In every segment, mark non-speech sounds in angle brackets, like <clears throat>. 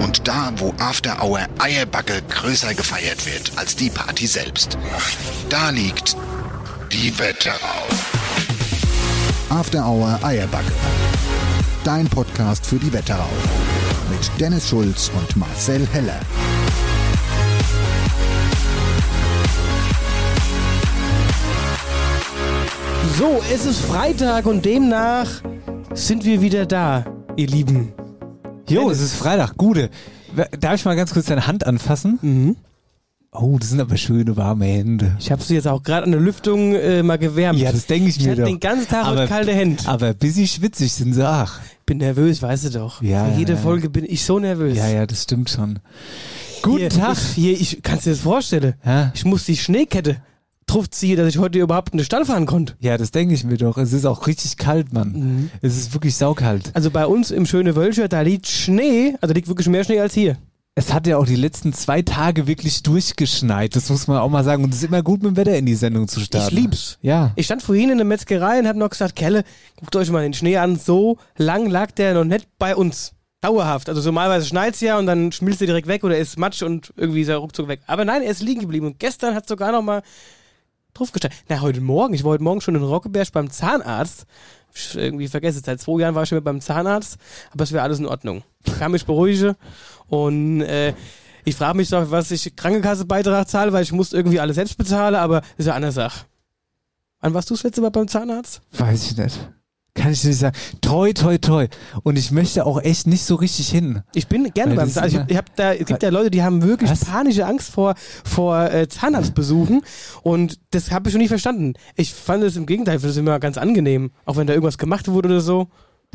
Und da, wo After Hour Eierbacke größer gefeiert wird als die Party selbst. Da liegt die Wetterau. After Hour Eierbacke. Dein Podcast für die Wetterau. Mit Dennis Schulz und Marcel Heller. So, es ist Freitag und demnach sind wir wieder da, ihr Lieben. Jo, es ist Freitag. Gute. Darf ich mal ganz kurz deine Hand anfassen? Mhm. Oh, das sind aber schöne warme Hände. Ich habe sie jetzt auch gerade an der Lüftung äh, mal gewärmt. Ja, das denke ich, ich mir hatte doch. den ganzen Tag aber, kalte Hände. Aber bisschen schwitzig sind sie auch. Bin nervös, weißt du doch. Ja, Für jede ja, ja. Folge bin ich so nervös. Ja, ja, das stimmt schon. Guten hier, Tag. Ich, hier, ich kannst dir das vorstellen. Ja? Ich muss die Schneekette draufziehen, dass ich heute überhaupt in den Stall fahren konnte. Ja, das denke ich mir doch. Es ist auch richtig kalt, Mann. Mhm. Es ist wirklich saukalt. Also bei uns im schöne Wölscher, da liegt Schnee, also liegt wirklich mehr Schnee als hier. Es hat ja auch die letzten zwei Tage wirklich durchgeschneit. Das muss man auch mal sagen. Und es ist immer gut, mit dem Wetter in die Sendung zu starten. Ich lieb's. Ja. Ich stand vorhin in der Metzgerei und hab noch gesagt, Kelle, guckt euch mal den Schnee an. So lang lag der noch nicht bei uns. Dauerhaft. Also normalerweise schneit's ja und dann schmilzt er direkt weg oder ist Matsch und irgendwie ist er ruckzuck weg. Aber nein, er ist liegen geblieben. Und gestern hat sogar noch mal draufgestellt. Na, heute Morgen. Ich war heute Morgen schon in Rockeberg beim Zahnarzt. Ich irgendwie vergesse, seit zwei Jahren war ich schon wieder beim Zahnarzt. Aber es wäre alles in Ordnung. Ich kann mich beruhigen und äh, ich frage mich doch, was ich Krankenkassebeitrag zahle, weil ich muss irgendwie alles selbst bezahlen, aber ist ja eine Sache. Wann warst du das letzte Mal beim Zahnarzt? Weiß ich nicht. Kann ich dir nicht sagen. Toi, toi, toi. Und ich möchte auch echt nicht so richtig hin. Ich bin gerne beim das Zahnarzt. immer- Ich, hab da, es gibt ja Leute, die haben wirklich Was? panische Angst vor, vor äh, Zahnarztbesuchen und das habe ich schon nie verstanden. Ich fand es im Gegenteil, es immer ganz angenehm, auch wenn da irgendwas gemacht wurde oder so.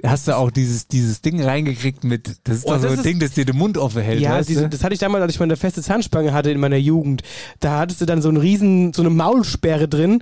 Hast du auch dieses, dieses Ding reingekriegt mit, das ist Oh, doch so das ein ist- Ding, das dir den Mund offen hält, ja, weißt du? das hatte ich damals, als ich meine feste Zahnspange hatte in meiner Jugend. Da hattest du dann so einen riesen, so eine Maulsperre drin,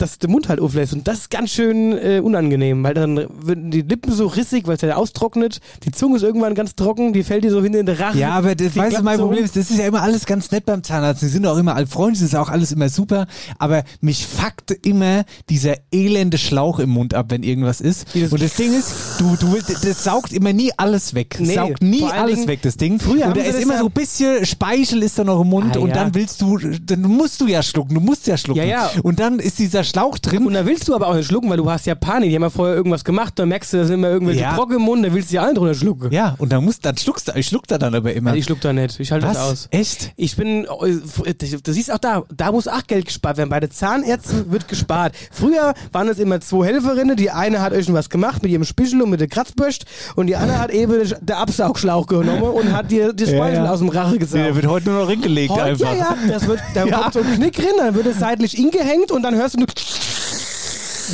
dass der Mund halt auflässt. Und das ist ganz schön äh, unangenehm, weil dann werden die Lippen so rissig, weil es ja austrocknet. Die Zunge ist irgendwann ganz trocken, die fällt dir so hin in den Rachen. Ja, aber das, weißt du, mein so Problem ist, das ist ja immer alles ganz nett beim Zahnarzt. Die sind auch immer altfreundlich, das ist auch alles immer super. Aber mich fuckt immer dieser elende Schlauch im Mund ab, wenn irgendwas ist. Wie das- Und das Ding ist, du, du, das saugt immer nie alles weg. Nee, saugt nie alles Dingen- weg, das Ding. Früher und da ist immer so ein bisschen Speichel ist da noch im Mund Ah, und ja. dann willst du, dann musst du ja schlucken, du musst ja schlucken. Ja, ja. Und dann ist dieser Schlauch drin Und da willst du aber auch nicht schlucken, weil du hast ja Panik. Die haben ja vorher irgendwas gemacht, dann merkst du, da sind immer irgendwelche Ja. Brocken im Mund, da willst du ja alle drunter schlucken. Ja, und dann musst, dann schluckst du, ich schluck da dann aber immer. Also ich schluck da nicht, ich halte das aus. Echt? Ich bin, du siehst auch da, da muss auch Geld gespart werden. Bei den Zahnärzten wird gespart. Früher waren es immer zwei Helferinnen, die eine hat euch schon was gemacht mit ihrem Spichel und mit der Kratzbürst und die andere hat eben den Absaugschlauch genommen und hat dir die Speichel ja. aus dem Rache gesaugt. der wird heute nur noch hingelegt Heute, einfach. ja, ja, das wird, da <laughs> Ja. kommt so ein Knick drin, dann wird es seitlich ingehängt und dann hörst du nur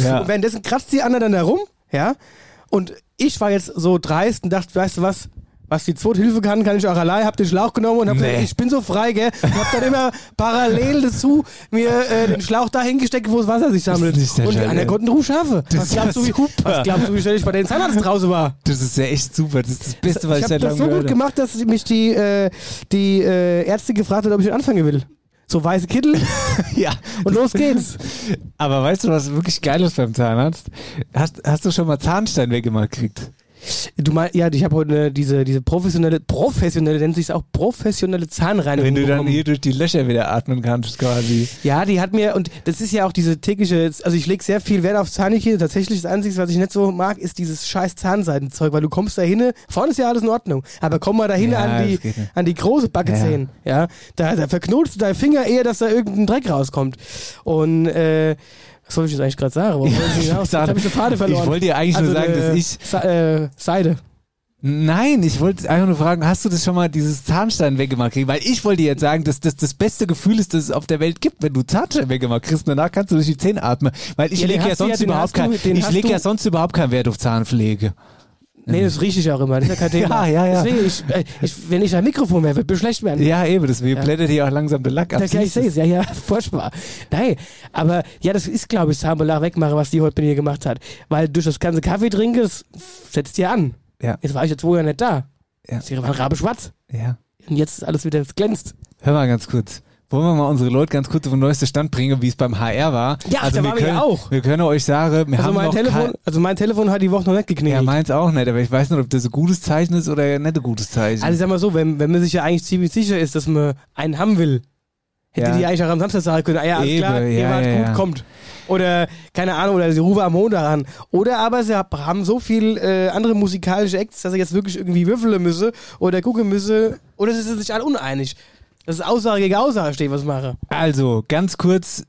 Ja. und währenddessen kratzt die andere dann herum, ja. Und ich war jetzt so dreist und dachte, weißt du was, was die Zweithilfe kann, kann ich auch allein. Hab den Schlauch genommen und hab Nee. gesagt, ich bin so frei, gell. Und hab dann immer parallel dazu mir äh, den Schlauch da hingesteckt, wo das Wasser sich sammelt. und die anderen konnten Ruf schaffen. Das Was glaubst, ist du, wie, super. was glaubst du, wie schnell ich bei den Zahnarzt draußen war? Das ist ja echt super. Das ist das Beste, was ich, ich seit habe das langem so gut gemacht, dass mich die, äh, die äh, Ärzte gefragt hat, ob ich anfangen will. So weiße Kittel <laughs> Ja. und los geht's. Aber weißt du, was wirklich geil ist beim Zahnarzt? Hast, hast du schon mal Zahnstein weggemacht gekriegt? Du meinst, ja, ich habe heute diese, diese professionelle, professionelle, nennt sich auch professionelle Zahnreinigung Wenn du dann bekommen. hier durch die Löcher wieder atmen kannst, quasi. Ja, die hat mir, und das ist ja auch diese tägliche, also ich lege sehr viel Wert auf Zahnhygiene. Tatsächlich das Einzige, was ich nicht so mag, ist dieses scheiß Zahnseidenzeug, weil du kommst da hin, vorne ist ja alles in Ordnung, aber komm mal da hin Ja, an, die, an die große Backenzähne. Ja. Da, da verknotst du deinen Finger eher, dass da irgendein Dreck rauskommt. Und, äh, was soll ich jetzt eigentlich gerade sagen? Warum wollte ich hinaus? Jetzt sag- habe ich den Faden verloren. ich wollte dir eigentlich nur sagen, dass ich- Sa äh, Seide. Nein, ich wollte einfach nur fragen, hast du das schon mal dieses Zahnstein weggemacht kriegen? Weil ich wollte dir jetzt sagen, dass das das beste Gefühl ist, das es auf der Welt gibt, wenn du Zahnstein weggemacht kriegst. Und danach kannst du durch die Zähne atmen. Weil ich Ja, lege ja ja, sonst den überhaupt du- kein, ich du- ja sonst überhaupt keinen Wert auf Zahnpflege. Nee, das rieche ich auch immer. Das ist ja kein Thema. <laughs> Ja, ja, ja. Deswegen, ich, äh, ich, wenn ich ein Mikrofon wäre, würde mir schlecht werden. Ja, eben, deswegen blättert dir auch langsam der Lack ab. Ja, ich sehe es, ja, ja, <laughs> furchtbar. Nein, aber ja, das ist, glaube ich, Sambelag wegmache, was die heute mit mir gemacht hat. Weil durch das ganze Kaffee trinken, das setzt dir an. Ja. Jetzt war ich jetzt wohl ja nicht da. Ja. Sie waren rabe schwarz. Ja. Und jetzt ist alles wieder, es glänzt. Hör mal ganz kurz. Wollen wir mal unsere Leute ganz kurz auf den neuesten Stand bringen, wie es beim HR war? Ja, also da wir waren wir können, ja auch. Wir können euch sagen, wir Also haben mein, noch Telefon, also mein Telefon hat die Woche noch nicht Ja, geknallt. meins auch nicht, aber ich weiß nicht, ob das ein gutes Zeichen ist oder nicht ein gutes Zeichen. also ich sag mal so, wenn, wenn man sich ja eigentlich ziemlich sicher ist, dass man einen haben will, hätte Ja. die eigentlich auch am Samstag sagen können, ah ja, alles Eben, klar, ja, wart ja, gut, ja. kommt. Oder, keine Ahnung, oder sie rufen am Montag an. Oder aber sie hab- haben so viel äh, andere musikalische Acts, dass sie jetzt wirklich irgendwie würfeln müsse oder gucken müsse. Oder sie sind sich alle uneinig. Das ist Aussage gegen Aussage steht, was ich mache. Also, ganz kurz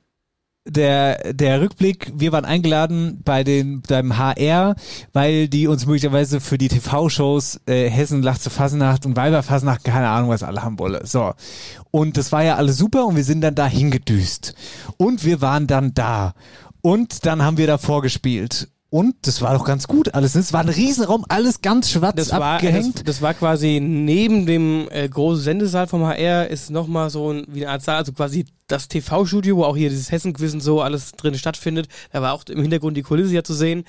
der, der Rückblick. Wir waren eingeladen bei den, beim HR, weil die uns möglicherweise für die TV-Shows äh, Hessen lacht zur Fasnacht und Weiberfasnacht, keine Ahnung, was alle haben wolle. So. Und das war ja alles super und wir sind dann da hingedüst. Und wir waren dann da. Und dann haben wir da vorgespielt. Und das war doch ganz gut alles. Es war ein Riesenraum, alles ganz schwarz Das war, abgehängt. das, das war quasi neben dem äh, großen Sendesaal vom HR ist nochmal so ein, wie eine Art Saal, also quasi das TV-Studio, wo auch hier dieses Hessen-Quiz und so alles drin stattfindet. Da war auch im Hintergrund die Kulisse ja zu sehen.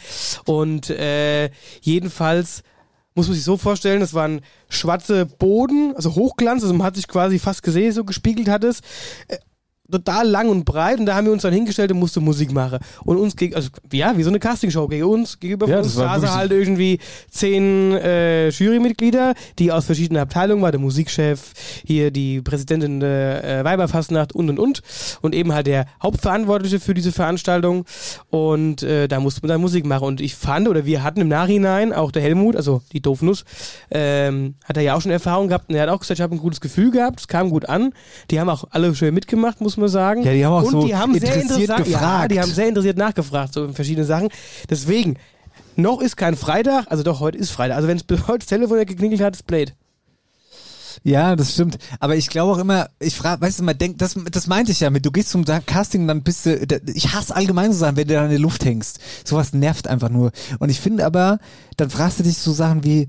Und äh, jedenfalls muss man sich so vorstellen, es waren schwarze Boden, also Hochglanz, also man hat sich quasi fast gesehen, so gespiegelt hat es. Total lang und breit und da haben wir uns dann hingestellt und musste Musik machen. Und uns gegen, also ja, wie so eine Castingshow gegen uns, gegenüber Ja, uns saßen halt irgendwie zehn äh, Jurymitglieder, die aus verschiedenen Abteilungen waren, der Musikchef, hier die Präsidentin der äh, Weiberfastnacht und und und. Und eben halt der Hauptverantwortliche für diese Veranstaltung. Und äh, da musste man dann Musik machen. Und ich fand oder wir hatten im Nachhinein auch der Helmut, also die Doofnuss, ähm, hat er ja auch schon Erfahrung gehabt. Und er hat auch gesagt, ich habe ein gutes Gefühl gehabt, es kam gut an, die haben auch alle schön mitgemacht, muss man sagen. Ja, die haben auch und so die haben sehr interessiert interessant- Ja, gefragt. die haben sehr interessiert nachgefragt, so in verschiedene Sachen. Deswegen, noch ist kein Freitag, also doch, heute ist Freitag. Also wenn es heute das Telefon geklingelt hat, ist Blade. Ja, das stimmt. Aber ich glaube auch immer, ich frage, weißt du, man denkt, das, das meinte ich ja mit, du gehst zum Casting und dann bist du, ich hasse allgemein so Sachen, wenn du da in der Luft hängst. Sowas nervt einfach nur. Und ich finde aber, dann fragst du dich so Sachen wie,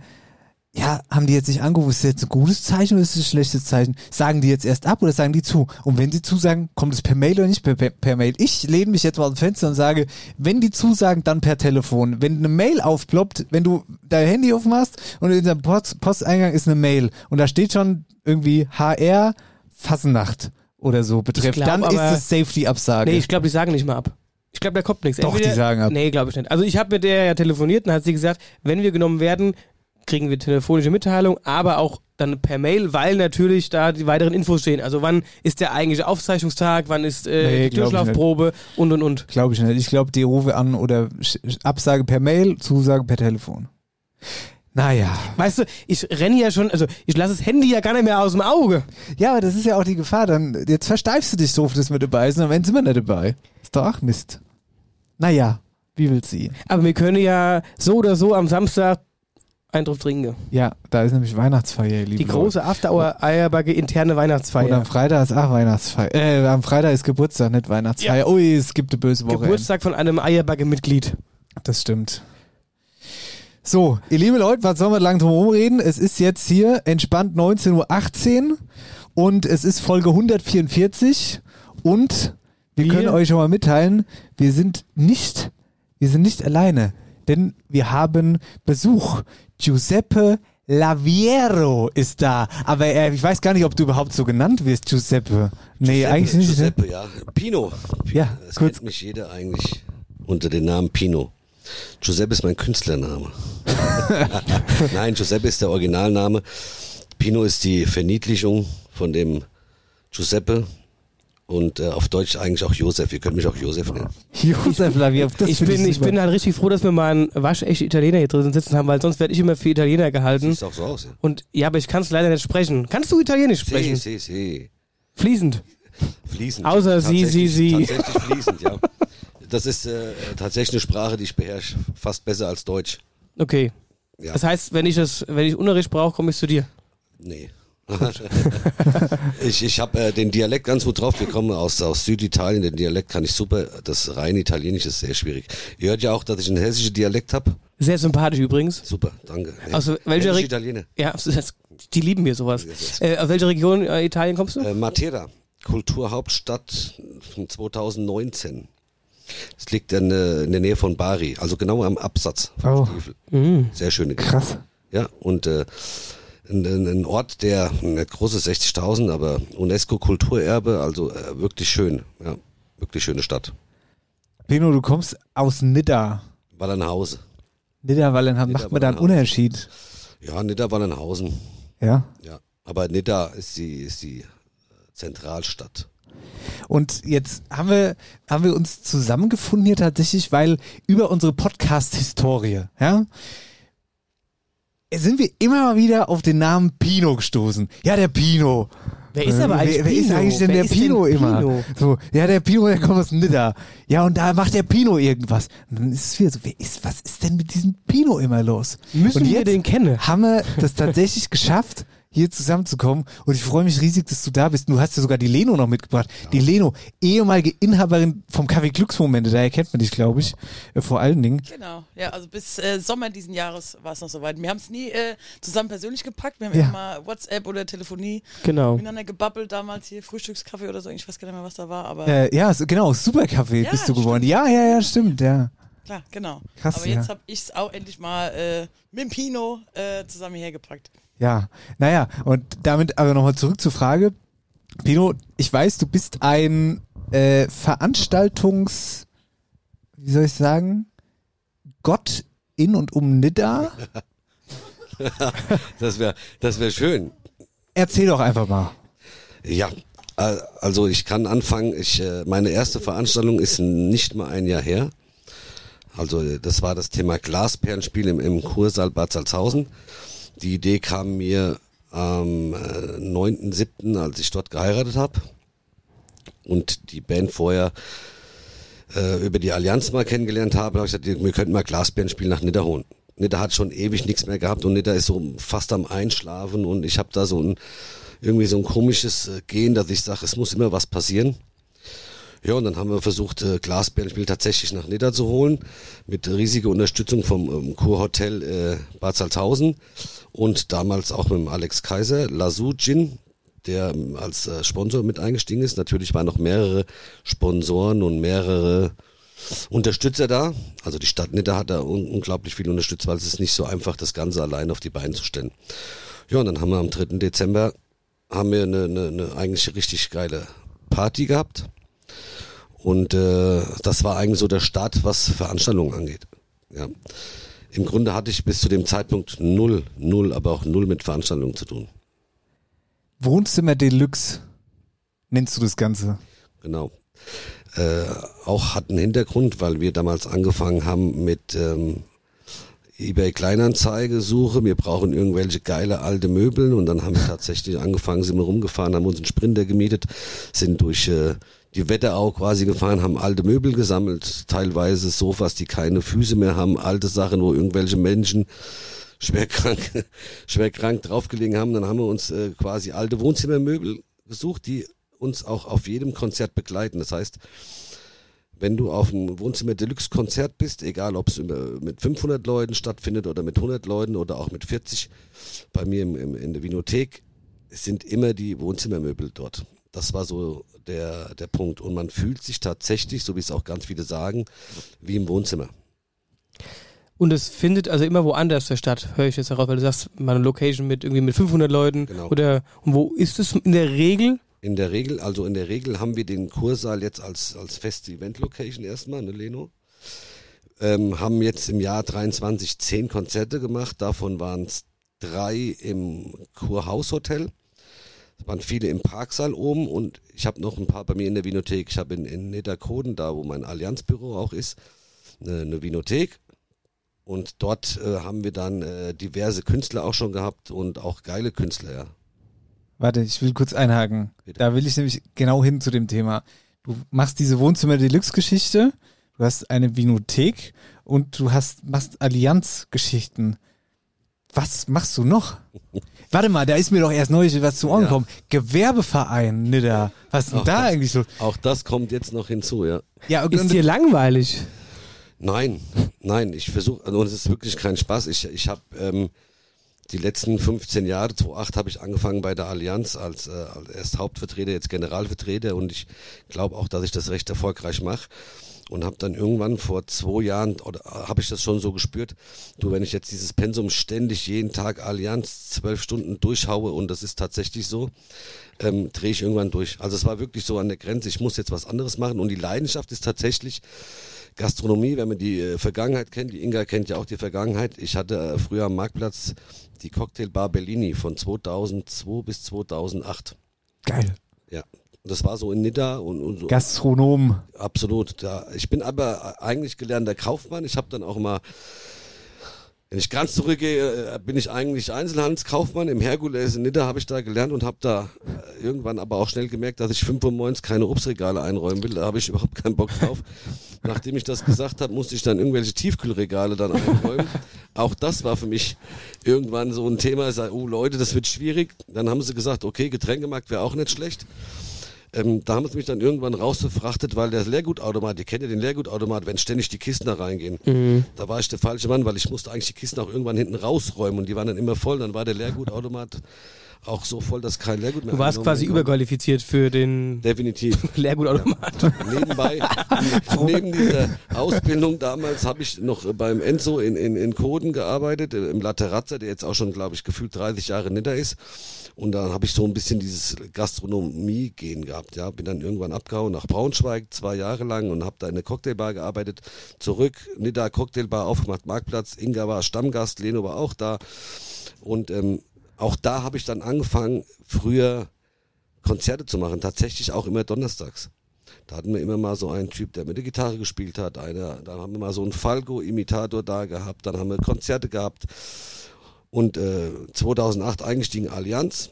ja, haben die jetzt nicht angerufen, ist das jetzt ein gutes Zeichen oder ist das ein schlechtes Zeichen? Sagen die jetzt erst ab oder sagen die zu? Und wenn sie zusagen, kommt es per Mail oder nicht per, per, per Mail? Ich lehne mich jetzt mal aus dem Fenster und sage, wenn die zusagen, dann per Telefon. Wenn eine Mail aufploppt, wenn du dein Handy aufmachst und in deinem Post, Posteingang ist eine Mail und da steht schon irgendwie HR Fasnacht oder so betrifft, glaub dann ist es Safety-Absage. Nee, ich glaube, die sagen nicht mal ab. Ich glaube, da kommt nichts. Doch, die sagen ab. Nee, glaube ich nicht. Also ich habe mit der ja telefoniert und hat sie gesagt, wenn wir genommen werden, kriegen wir telefonische Mitteilung, aber auch dann per Mail, weil natürlich da die weiteren Infos stehen. Also wann ist der eigentliche Aufzeichnungstag, wann ist äh, Nee, die Durchlaufprobe und und und. Glaube ich nicht. Ich glaube, die rufe an oder Absage per Mail, Zusage per Telefon. Naja. Weißt du, ich renne ja schon, also ich lasse das Handy ja gar nicht mehr aus dem Auge. Ja, aber das ist ja auch die Gefahr. Dann, jetzt versteifst du dich so, dass wir dabei sind, am Ende sind wir nicht dabei. Ist doch auch Mist. Naja, wie will sie? Aber wir können ja so oder so am Samstag einen drauf trinken. Ja, da ist nämlich Weihnachtsfeier, liebe Die große After-Hour-Eierbacke interne Und Weihnachtsfeier. am Freitag ist auch Weihnachtsfeier. Äh, am Freitag ist Geburtstag, nicht Weihnachtsfeier. Ui, es gibt eine böse Woche. Geburtstag von einem Eierbacke-Mitglied. Das stimmt. So, ihr lieben Leute, was sollen wir lang drum reden? Es ist jetzt hier entspannt 19.18 Uhr und es ist Folge 144 und wir Wir- können euch schon mal mitteilen, wir sind nicht, wir sind nicht alleine, denn wir haben Besuch. Giuseppe Laviero ist da, aber er, ich weiß gar nicht, ob du überhaupt so genannt wirst, Giuseppe. Nee, Giuseppe, eigentlich nicht. ne? Giuseppe, ja. Pino. Ja, Das kurz. kennt mich jeder eigentlich unter dem Namen Pino. Giuseppe ist mein Künstlername. <laughs> Nein, Giuseppe ist der Originalname. Pino ist die Verniedlichung von dem Giuseppe und äh, auf Deutsch eigentlich auch Josef. Ihr könnt mich auch Josef nennen. Josef Laviev, das ich bin, ich bin halt richtig froh, dass wir mal einen waschechten Italiener hier drin sitzen haben, weil sonst werde ich immer für Italiener gehalten. Sieht auch so aus, ja. Und ja, aber ich kann es leider nicht sprechen. Kannst du Italienisch Si, sprechen? si, si. Fließend. Fließend. Außer Sie, Sie, Sie. Tatsächlich fließend, ja. Das ist äh, tatsächlich eine Sprache, die ich beherrsche. Fast besser als Deutsch. Okay. Ja. Das heißt, wenn ich das, wenn ich Unterricht brauche, komme ich zu dir. Nee. <laughs> ich ich habe äh, den Dialekt ganz gut drauf. Wir kommen aus, aus Süditalien. Den Dialekt kann ich super. Das rein Italienisch ist sehr schwierig. Ihr hört ja auch, dass ich einen hessischen Dialekt habe. Sehr sympathisch übrigens. Super, danke. Nee. Aus welcher Re- Italiener? Ja, <laughs> das, die lieben mir sowas. Äh, aus welcher Region äh, Italien kommst du? Äh, Matera, Kulturhauptstadt von 2019. Das liegt in, äh, in der Nähe von Bari, also genau am Absatz vom Oh. Stiefel. Mhm. Sehr schöne Gegend. Krass. Ja, und äh, ein, ein Ort, der nicht groß ist, 60.000, aber UNESCO-Kulturerbe, also äh, wirklich schön. Ja, wirklich schöne Stadt. Pino, du kommst aus Nidda. Wallernhausen. Nidda, dann macht man da einen. Unterschied. Ja, Nidda Wallernhausen. Ja. Ja, aber Nidda ist die, ist die äh, Zentralstadt. Und jetzt haben wir, haben wir uns zusammengefunden hier tatsächlich, weil über unsere Podcast-Historie, ja, sind wir immer mal wieder auf den Namen Pino gestoßen. Ja, der Pino. Wer ist aber eigentlich wer, wer ist Pino? eigentlich denn Wer der ist denn Pino immer? Pino? So, ja, der Pino, der kommt aus Nidda. Ja, und da macht der Pino irgendwas. Und dann ist es wieder so, wer ist, was ist denn mit diesem Pino immer los? Müssen und wir den kennen? haben wir das tatsächlich geschafft, hier zusammenzukommen. Und ich freue mich riesig, dass du da bist. Du hast ja sogar die Leno noch mitgebracht. Die Leno, ehemalige Inhaberin vom Café Glücksmomente, daher kennt man dich, glaube ich, äh, vor allen Dingen. Genau, ja, also bis äh, Sommer diesen Jahres war es noch soweit. Wir haben es nie äh, zusammen persönlich gepackt, wir haben Ja. immer WhatsApp oder Telefonie Genau. miteinander gebabbelt, damals hier Frühstückskaffee oder so, ich weiß gar nicht mehr, was da war, aber Äh, ja, so, genau, Supercafé Ja, bist du geworden. Ja, ja, ja, stimmt, ja. klar, genau. Krass, aber ja. jetzt habe ich es auch endlich mal äh, mit dem Pino äh, zusammen hergepackt. Ja, naja, und damit aber nochmal zurück zur Frage. Pino, ich weiß, du bist ein äh, Veranstaltungs, wie soll ich sagen, Gott in und um Nidda. <laughs> Das wäre das wär schön. Erzähl doch einfach mal. Ja, also ich kann anfangen. Ich, äh, meine erste Veranstaltung ist nicht mal ein Jahr her. Also äh, das war das Thema Glasperlenspiel im, im Kursaal Bad Salzhausen. Die Idee kam mir am äh, 9.7., als ich dort geheiratet habe und die Band vorher äh, über die Allianz mal kennengelernt habe, habe ich gesagt, wir könnten mal Glasperlenspiel nach Nidda holen. Nidda hat schon ewig nichts mehr gehabt und Nidda ist so fast am Einschlafen und ich habe da so ein irgendwie so ein komisches äh, Gehen, dass ich sage, es muss immer was passieren. Ja, und dann haben wir versucht, äh, Glasbärenspiel tatsächlich nach Nidda zu holen, mit riesiger Unterstützung vom ähm, Kurhotel äh, Bad Salzhausen und damals auch mit dem Alex Kaiser, Lazu Gin, der ähm, als äh, Sponsor mit eingestiegen ist. Natürlich waren noch mehrere Sponsoren und mehrere Unterstützer da. Also die Stadt Nidda hat da un unglaublich viel unterstützt, weil es ist nicht so einfach, das Ganze allein auf die Beine zu stellen. Ja, und dann haben wir am 3. Dezember haben wir eine, eine, eine eigentlich richtig geile Party gehabt. Und äh, das war eigentlich so der Start, was Veranstaltungen angeht. Ja. Im Grunde hatte ich bis zu dem Zeitpunkt null, null, aber auch null mit Veranstaltungen zu tun. Wohnzimmer Deluxe nennst du das Ganze. Genau. Äh, auch hat einen Hintergrund, weil wir damals angefangen haben mit ähm, eBay Kleinanzeige Suche. Wir brauchen irgendwelche geile alte Möbel und dann haben wir tatsächlich angefangen, sind wir rumgefahren, haben uns einen Sprinter gemietet, sind durch äh, die Wetterau quasi gefahren, haben alte Möbel gesammelt, teilweise Sofas, die keine Füße mehr haben, alte Sachen, wo irgendwelche Menschen schwer krank, <laughs> schwer draufgelegen haben. Dann haben wir uns äh, quasi alte Wohnzimmermöbel gesucht, die uns auch auf jedem Konzert begleiten. Das heißt, wenn du auf einem Wohnzimmer Deluxe Konzert bist, egal ob es mit 500 Leuten stattfindet oder mit 100 Leuten oder auch mit 40, bei mir im, im, in der Vinothek, es sind immer die Wohnzimmermöbel dort. Das war so der, der Punkt. Und man fühlt sich tatsächlich, so wie es auch ganz viele sagen, wie im Wohnzimmer. Und es findet also immer woanders statt, höre ich jetzt heraus, weil du sagst, mal eine Location mit irgendwie mit 500 Leuten Genau. oder und wo ist es in der Regel? In der Regel, also in der Regel haben wir den Kursaal jetzt als, als feste Event-Location erstmal, ne Leno? ähm, haben jetzt im Jahr 23 zehn Konzerte gemacht. Davon waren es drei im Kurhaushotel. Es waren viele im Parksaal oben und ich habe noch ein paar bei mir in der Vinothek. Ich habe in, in Niederkoden, da wo mein Allianzbüro auch ist, eine, eine Vinothek. Und dort äh, haben wir dann äh, diverse Künstler auch schon gehabt und auch geile Künstler, ja. Warte, ich will kurz einhaken. Bitte. Da will ich nämlich genau hin zu dem Thema. Du machst diese Wohnzimmer-Deluxe-Geschichte, du hast eine Vinothek und du hast, machst Allianz-Geschichten. Was machst du noch? Warte mal, da ist mir doch erst neulich was zu Ohren Ja. gekommen. Gewerbeverein, Nidda. Was ist denn da das- eigentlich so? Auch das kommt jetzt noch hinzu, ja. Ja, und, Ist dir langweilig? Nein, nein, ich versuche, also es ist wirklich kein Spaß. Ich, ich habe ähm, die letzten 15 Jahre, 2008 habe ich angefangen bei der Allianz als, äh, als erst Hauptvertreter, jetzt Generalvertreter und ich glaube auch, dass ich das recht erfolgreich mache. Und habe dann irgendwann vor zwei Jahren, oder habe ich das schon so gespürt, du, wenn ich jetzt dieses Pensum ständig jeden Tag Allianz zwölf Stunden durchhaue und das ist tatsächlich so, ähm, drehe ich irgendwann durch. Also es war wirklich so an der Grenze, ich muss jetzt was anderes machen und die Leidenschaft ist tatsächlich, Gastronomie, wenn man die äh, Vergangenheit kennt, die Inga kennt ja auch die Vergangenheit. Ich hatte äh, früher am Marktplatz die Cocktailbar Bellini von 2002 bis 2008. geil. Ja, das war so in Nidda und, und so. Gastronom. Absolut. Da, ich bin aber eigentlich gelernter Kaufmann. Ich habe dann auch mal, wenn ich ganz zurückgehe, äh, bin ich eigentlich Einzelhandelskaufmann. Im Herkules in Nidda habe ich da gelernt und habe da äh, irgendwann aber auch schnell gemerkt, dass ich 95 keine Obstregale einräumen will. Da habe ich <laughs> überhaupt keinen Bock drauf. Nachdem ich das gesagt habe, musste ich dann irgendwelche Tiefkühlregale dann einräumen. Auch das war für mich irgendwann so ein Thema. Ich sage, oh Leute, das wird schwierig. Dann haben sie gesagt, okay, Getränkemarkt wäre auch nicht schlecht. Ähm, da haben sie mich dann irgendwann rausgefrachtet, weil der Leergutautomat, ihr kennt ja den Leergutautomat, wenn ständig die Kisten da reingehen. Da war ich der falsche Mann, weil ich musste eigentlich die Kisten auch irgendwann hinten rausräumen und die waren dann immer voll. Dann war der Leergutautomat auch so voll, dass kein Leergut mehr Du warst quasi konnte. überqualifiziert für den Definitiv. <laughs> Leergutautomat. Nebenbei, <laughs> neben dieser Ausbildung damals habe ich noch beim Enzo in, in, in Koden gearbeitet, äh, im Laterazza, der jetzt auch schon, glaube ich, gefühlt 30 Jahre nieder ist. Und dann habe ich so ein bisschen dieses Gastronomie-Gehen gehabt. Ja, bin dann irgendwann abgehauen nach Braunschweig, zwei Jahre lang und habe da in der Cocktailbar gearbeitet. Zurück, Nidda Cocktailbar aufgemacht, Marktplatz. Inga war Stammgast, Leno war auch da. Und ähm, auch da habe ich dann angefangen, früher Konzerte zu machen, tatsächlich auch immer donnerstags. Da hatten wir immer mal so einen Typ, der mit der Gitarre gespielt hat. Einer, dann haben wir mal so einen Falco-Imitator da gehabt. Dann haben wir Konzerte gehabt. Und äh, 2008 eingestiegen Allianz.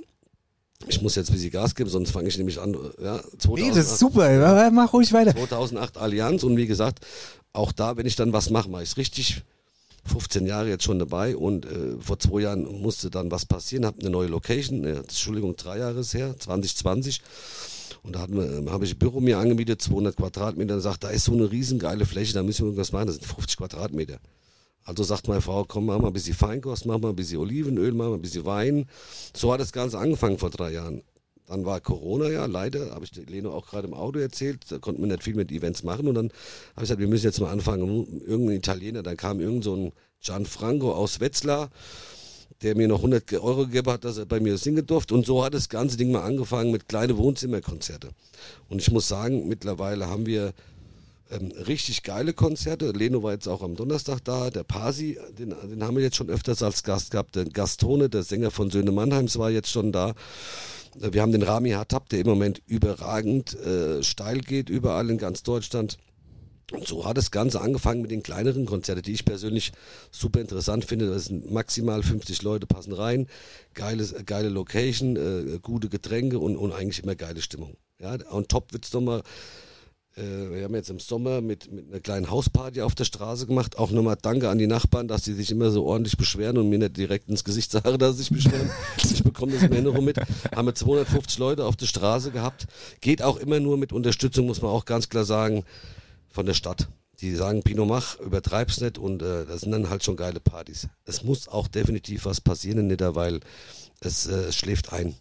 Ich muss jetzt ein bisschen Gas geben, sonst fange ich nämlich an. Ja, 2008, Nee, das ist super. Mach ruhig weiter. 2008 Allianz und wie gesagt, auch da, wenn ich dann was mache, mache ich es richtig. 15 Jahre jetzt schon dabei und äh, vor zwei Jahren musste dann was passieren, habe eine neue Location, äh, Entschuldigung, drei Jahre ist her, 2020. Und da wir, habe ich ein Büro mir angemietet, 200 Quadratmeter, und sagt, da ist so eine riesengeile Fläche, da müssen wir irgendwas machen, das sind 50 Quadratmeter. Also sagt meine Frau, komm, mach mal ein bisschen Feinkost, mach mal ein bisschen Olivenöl, mach mal ein bisschen Wein. So hat das Ganze angefangen vor drei Jahren. Dann war Corona ja, leider, habe ich Leno auch gerade im Auto erzählt, da konnten wir nicht viel mit Events machen und dann habe ich gesagt, wir müssen jetzt mal anfangen, irgendein Italiener, dann kam irgend so ein Gianfranco aus Wetzlar, der mir noch 100 Euro gegeben hat, dass er bei mir singen durfte und so hat das ganze Ding mal angefangen mit kleine Wohnzimmerkonzerte. Und ich muss sagen, mittlerweile haben wir ähm, richtig geile Konzerte. Leno war jetzt auch am Donnerstag da. Der Pasi, den, den haben wir jetzt schon öfters als Gast gehabt. Der Gastone, der Sänger von Söhne Mannheims, war jetzt schon da. Äh, Wir haben den Rami Hattab, der im Moment überragend äh, steil geht, überall in ganz Deutschland. Und so hat das Ganze angefangen mit den kleineren Konzerten, die ich persönlich super interessant finde. Das sind maximal 50 Leute passen rein, geile, geile Location, äh, gute Getränke und, und eigentlich immer geile Stimmung. Ja, und top wird's nochmal wir haben jetzt im Sommer mit, mit einer kleinen Hausparty auf der Straße gemacht. Auch nochmal Danke an die Nachbarn, dass sie sich immer so ordentlich beschweren und mir nicht direkt ins Gesicht sagen, dass sie sich beschweren. <laughs> ich bekomme das im Erinnerung mit. Haben wir 250 Leute auf der Straße gehabt. Geht auch immer nur mit Unterstützung, muss man auch ganz klar sagen, von der Stadt. Die sagen, Pino mach, übertreib's nicht und äh, das sind dann halt schon geile Partys. Es muss auch definitiv was passieren in Nidda, weil es äh, schläft ein.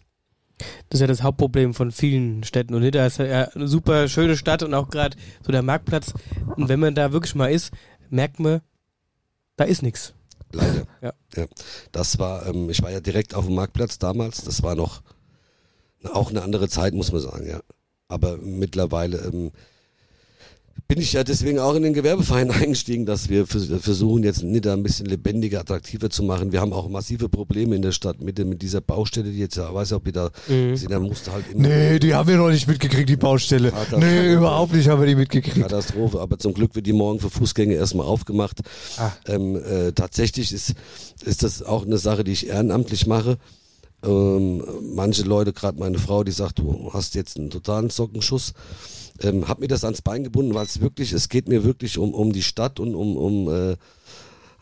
Das ist ja das Hauptproblem von vielen Städten. Und Nidda ist ja eine super schöne Stadt und auch gerade so der Marktplatz. Und wenn man da wirklich mal ist, merkt man, da ist nichts. Leider. Ja. Das war, ähm, ich war ja direkt auf dem Marktplatz damals. Das war noch auch eine andere Zeit, muss man sagen, ja. Aber mittlerweile, ähm, bin ich ja deswegen auch in den Gewerbeverein <laughs> eingestiegen, dass wir vers- versuchen jetzt Nidda ein bisschen lebendiger, attraktiver zu machen. Wir haben auch massive Probleme in der Stadt mit, mit dieser Baustelle, die jetzt, ja, weiß ja, ob ihr da sind, da musste halt immer Nee, die haben wir noch nicht mitgekriegt, die Baustelle. Nee, überhaupt nicht haben wir die mitgekriegt. Katastrophe, aber zum Glück wird die morgen für Fußgänger erstmal aufgemacht. Ähm, äh, tatsächlich ist, ist das auch eine Sache, die ich ehrenamtlich mache. Ähm, manche Leute, gerade meine Frau, die sagt, du hast jetzt einen totalen Sockenschuss. Ähm, hab mir das ans Bein gebunden, weil es wirklich, es geht mir wirklich um, um die Stadt und um, um äh,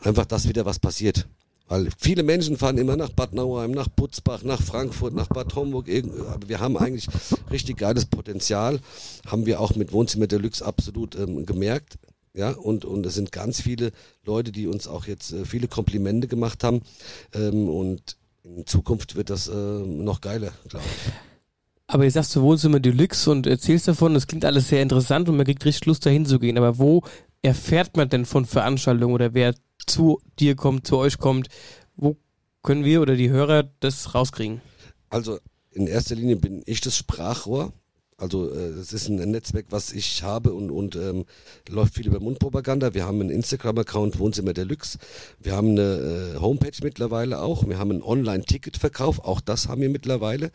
einfach, dass wieder was passiert. Weil viele Menschen fahren immer nach Bad Nauheim, nach Butzbach, nach Frankfurt, nach Bad Homburg. Aber wir haben eigentlich richtig geiles Potenzial. Haben wir auch mit Wohnzimmer Deluxe absolut ähm, gemerkt. Ja, und, und es sind ganz viele Leute, die uns auch jetzt äh, viele Komplimente gemacht haben. Ähm, und in Zukunft wird das äh, noch geiler, glaube ich. Aber jetzt sagst du Wohnzimmer Deluxe und erzählst davon, das klingt alles sehr interessant und man kriegt richtig Lust dahin zu gehen. Aber wo erfährt man denn von Veranstaltungen oder wer zu dir kommt, zu euch kommt? Wo können wir oder die Hörer das rauskriegen? Also in erster Linie bin ich das Sprachrohr. Also äh, es ist ein Netzwerk, was ich habe und, und ähm, läuft viel über Mundpropaganda. Wir haben einen Instagram-Account Wohnzimmer Deluxe. Wir haben eine äh, Homepage mittlerweile auch. Wir haben einen Online-Ticketverkauf. Auch das haben wir mittlerweile.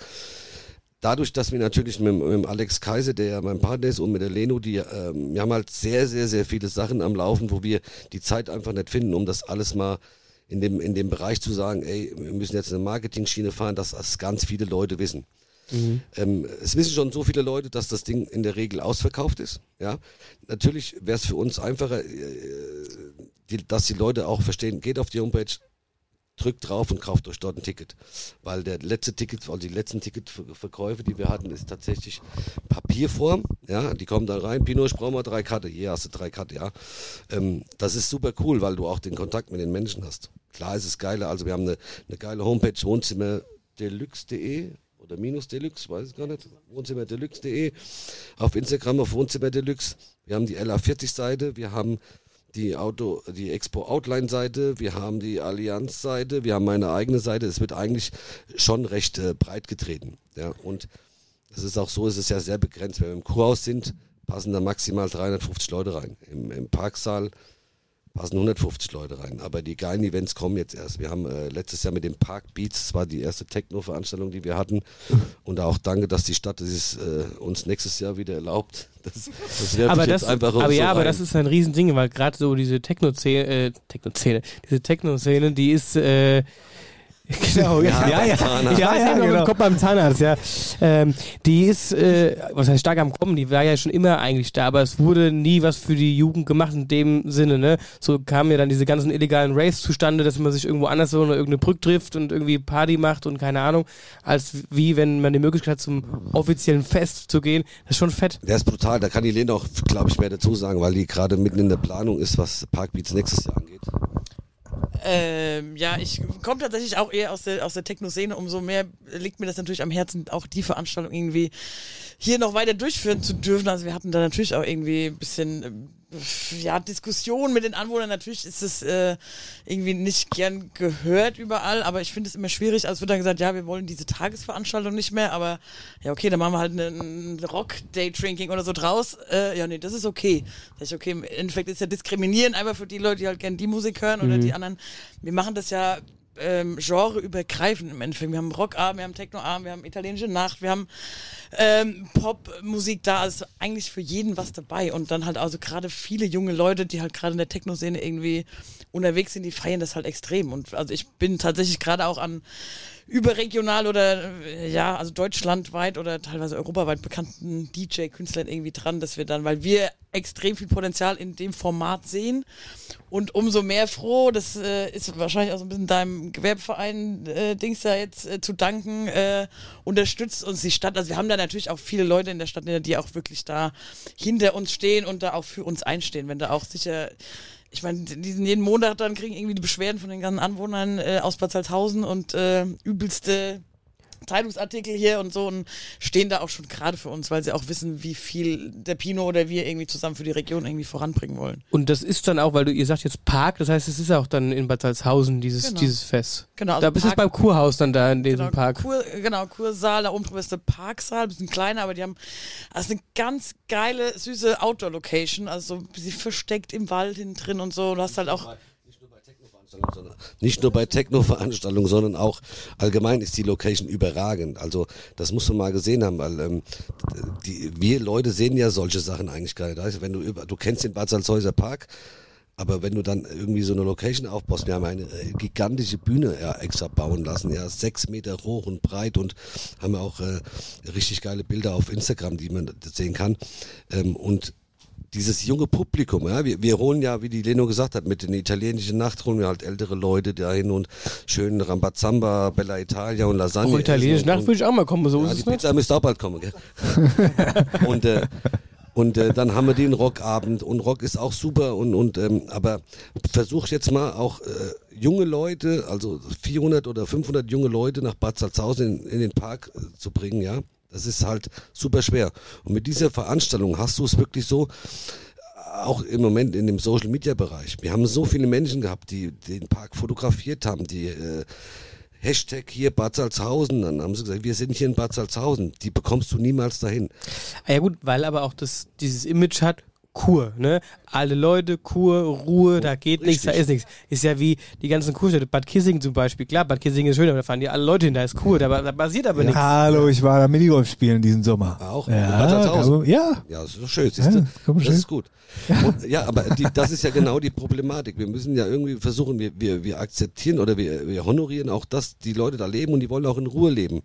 Dadurch, dass wir natürlich mit, mit Alex Kaiser, der ja mein Partner ist, und mit der Leno, die, ähm, wir haben halt sehr, sehr, sehr viele Sachen am Laufen, wo wir die Zeit einfach nicht finden, um das alles mal in dem, in dem Bereich zu sagen, ey, wir müssen jetzt eine Marketing-Schiene fahren, dass das ganz viele Leute wissen. Ähm, es wissen schon so viele Leute, dass das Ding in der Regel ausverkauft ist. Ja, natürlich wäre es für uns einfacher, äh, die, dass die Leute auch verstehen, geht auf die Homepage, drückt drauf und kauft euch dort ein Ticket. Weil der letzte Ticket, also die letzten Ticketverkäufe, die wir hatten, ist tatsächlich Papierform. Ja, die kommen da rein. Pino, ich brauche mal drei Karte. Hier hast du drei Karte, ja. Ähm, das ist super cool, weil du auch den Kontakt mit den Menschen hast. Klar ist es geiler. Also wir haben eine, eine geile Homepage, wohnzimmerdeluxe.de oder minus Deluxe, weiß ich gar nicht, wohnzimmerdeluxe.de, auf Instagram auf Wohnzimmer Deluxe. Wir haben die LA40-Seite, wir haben die Auto, die Expo Outline Seite, wir haben die Allianz Seite, wir haben meine eigene Seite. Es wird eigentlich schon recht äh, breit getreten. Ja, und es ist auch so, es ist ja sehr begrenzt. Wenn wir im Kurhaus sind, passen da maximal 350 Leute rein. Im, im Parksaal passen 150 Leute rein. Aber die geilen Events kommen jetzt erst. Wir haben äh, letztes Jahr mit dem Park Beats, das war die erste Techno-Veranstaltung, die wir hatten. Und auch danke, dass die Stadt das äh, uns nächstes Jahr wieder erlaubt. Das, das aber das, einfach aber so ja, aber rein. das ist ein Riesending, weil gerade so diese Techno-Szene, äh, Techno-Szene, diese Techno-Szene, die ist, äh, genau, ja, ja, ja, Zahnarzt. ich weiß Ja, ja, nicht, genau. kommt beim Zahnarzt, ja. Ähm, die ist, äh, was heißt stark am Kommen, die war ja schon immer eigentlich da, aber es wurde nie was für die Jugend gemacht in dem Sinne, ne? So kamen ja dann diese ganzen illegalen Raves zustande, dass man sich irgendwo anders oder irgendeine Brücke trifft und irgendwie Party macht und keine Ahnung, als wie wenn man die Möglichkeit hat, zum offiziellen Fest zu gehen. Das ist schon fett. Der ist brutal, da kann die Lena auch, glaube ich, mehr dazu sagen, weil die gerade mitten in der Planung ist, was Parkbeats nächstes Jahr angeht. Ähm, ja, ich komme tatsächlich auch eher aus der, aus der Techno-Szene. Umso mehr liegt mir das natürlich am Herzen, auch die Veranstaltung irgendwie hier noch weiter durchführen zu dürfen. Also wir hatten da natürlich auch irgendwie ein bisschen ähm, ja, Diskussion mit den Anwohnern. Natürlich ist es äh, irgendwie nicht gern gehört überall, aber ich finde es immer schwierig. Also es wird dann gesagt, ja, wir wollen diese Tagesveranstaltung nicht mehr, aber ja, okay, dann machen wir halt einen Rock-Day-Drinking oder so draus. Äh, ja, nee, das ist okay. Sag ich, okay, im Endeffekt ist ja diskriminierend einfach für die Leute, die halt gerne die Musik hören oder die anderen. Wir machen das ja ähm, genreübergreifend im Endeffekt. Wir haben Rockabend, wir haben Technoabend, wir haben italienische Nacht, wir haben ähm, Popmusik da, also eigentlich für jeden was dabei und dann halt also gerade viele junge Leute, die halt gerade in der Techno-Szene irgendwie unterwegs sind, die feiern das halt extrem und also ich bin tatsächlich gerade auch an überregional oder äh, ja, also deutschlandweit oder teilweise europaweit bekannten DJ-Künstlern irgendwie dran, dass wir dann, weil wir extrem viel Potenzial in dem Format sehen und umso mehr froh, das äh, ist wahrscheinlich auch so ein bisschen deinem Gewerbeverein äh, Dings da jetzt äh, zu danken, äh, unterstützt uns die Stadt. Also wir haben da natürlich auch viele Leute in der Stadt, die auch wirklich da hinter uns stehen und da auch für uns einstehen, wenn da auch sicher ich meine, die sind jeden Montag dann kriegen irgendwie die Beschwerden von den ganzen Anwohnern äh, aus Bad Salzhausen und äh, übelste <laughs> Zeitungsartikel hier und so und stehen da auch schon gerade für uns, weil sie auch wissen, wie viel der Pino oder wir irgendwie zusammen für die Region irgendwie voranbringen wollen. Und das ist dann auch, weil du, ihr sagt jetzt Park, das heißt, es ist auch dann in Bad Salzhausen, dieses, Genau. dieses Fest. Genau, also da bist du beim Kurhaus dann da in diesem Genau, Park. Kur, genau, Kursaal, da oben drüber ist der Parksaal, ein bisschen kleiner, aber die haben also eine ganz geile, süße Outdoor-Location, also so ein bisschen versteckt im Wald hinten drin und so. Du hast halt auch, sondern nicht nur bei Techno-Veranstaltungen, sondern auch allgemein ist die Location überragend. Also das muss man mal gesehen haben, weil ähm, die, wir Leute sehen ja solche Sachen eigentlich gar nicht. Wenn du über, du kennst den Bad Salzhäuser Park, aber wenn du dann irgendwie so eine Location aufbaust, wir haben eine äh, gigantische Bühne ja, extra bauen lassen, ja, sechs Meter hoch und breit und haben auch äh, richtig geile Bilder auf Instagram, die man sehen kann. Ähm, und dieses junge Publikum, ja, wir, wir holen ja, wie die Leno gesagt hat, mit den italienischen Nacht holen wir halt ältere Leute dahin und schön Rambazamba, Bella Italia und Lasagne. Auch italienisch essen Nacht würde ich auch mal kommen, so ja, ist die es nicht. Pizza müsste auch bald kommen, gell? <laughs> und äh, und äh, dann haben wir den Rockabend und Rock ist auch super und und ähm, aber versuch jetzt mal auch äh, junge Leute, also 400 oder 500 junge Leute nach Bad Salzhausen in, in den Park äh, zu bringen, ja. Das ist halt super schwer. Und mit dieser Veranstaltung hast du es wirklich so, auch im Moment in dem Social Media Bereich. Wir haben so viele Menschen gehabt, die den Park fotografiert haben, die äh, Hashtag hier Bad Salzhausen, dann haben sie gesagt, wir sind hier in Bad Salzhausen, die bekommst du niemals dahin. Ah ja gut, weil aber auch das, dieses Image hat, Kur, ne? Alle Leute, Kur, Ruhe, da geht nichts, da ist nichts. Ist ja wie die ganzen Kurstädte, Bad Kissingen zum Beispiel. Klar, Bad Kissingen ist schön, aber da fahren die alle Leute hin, da ist Kur, da, da passiert aber nichts. Hallo, ich war da Minigolf spielen diesen Sommer. Auch Ja, ja. Ja, das ist doch schön, siehst du? Ja, das schön. ist gut. Und, ja, aber die, das ist ja genau die Problematik. Wir müssen ja irgendwie versuchen, wir, wir, wir akzeptieren oder wir, wir honorieren auch, dass die Leute da leben und die wollen auch in Ruhe leben.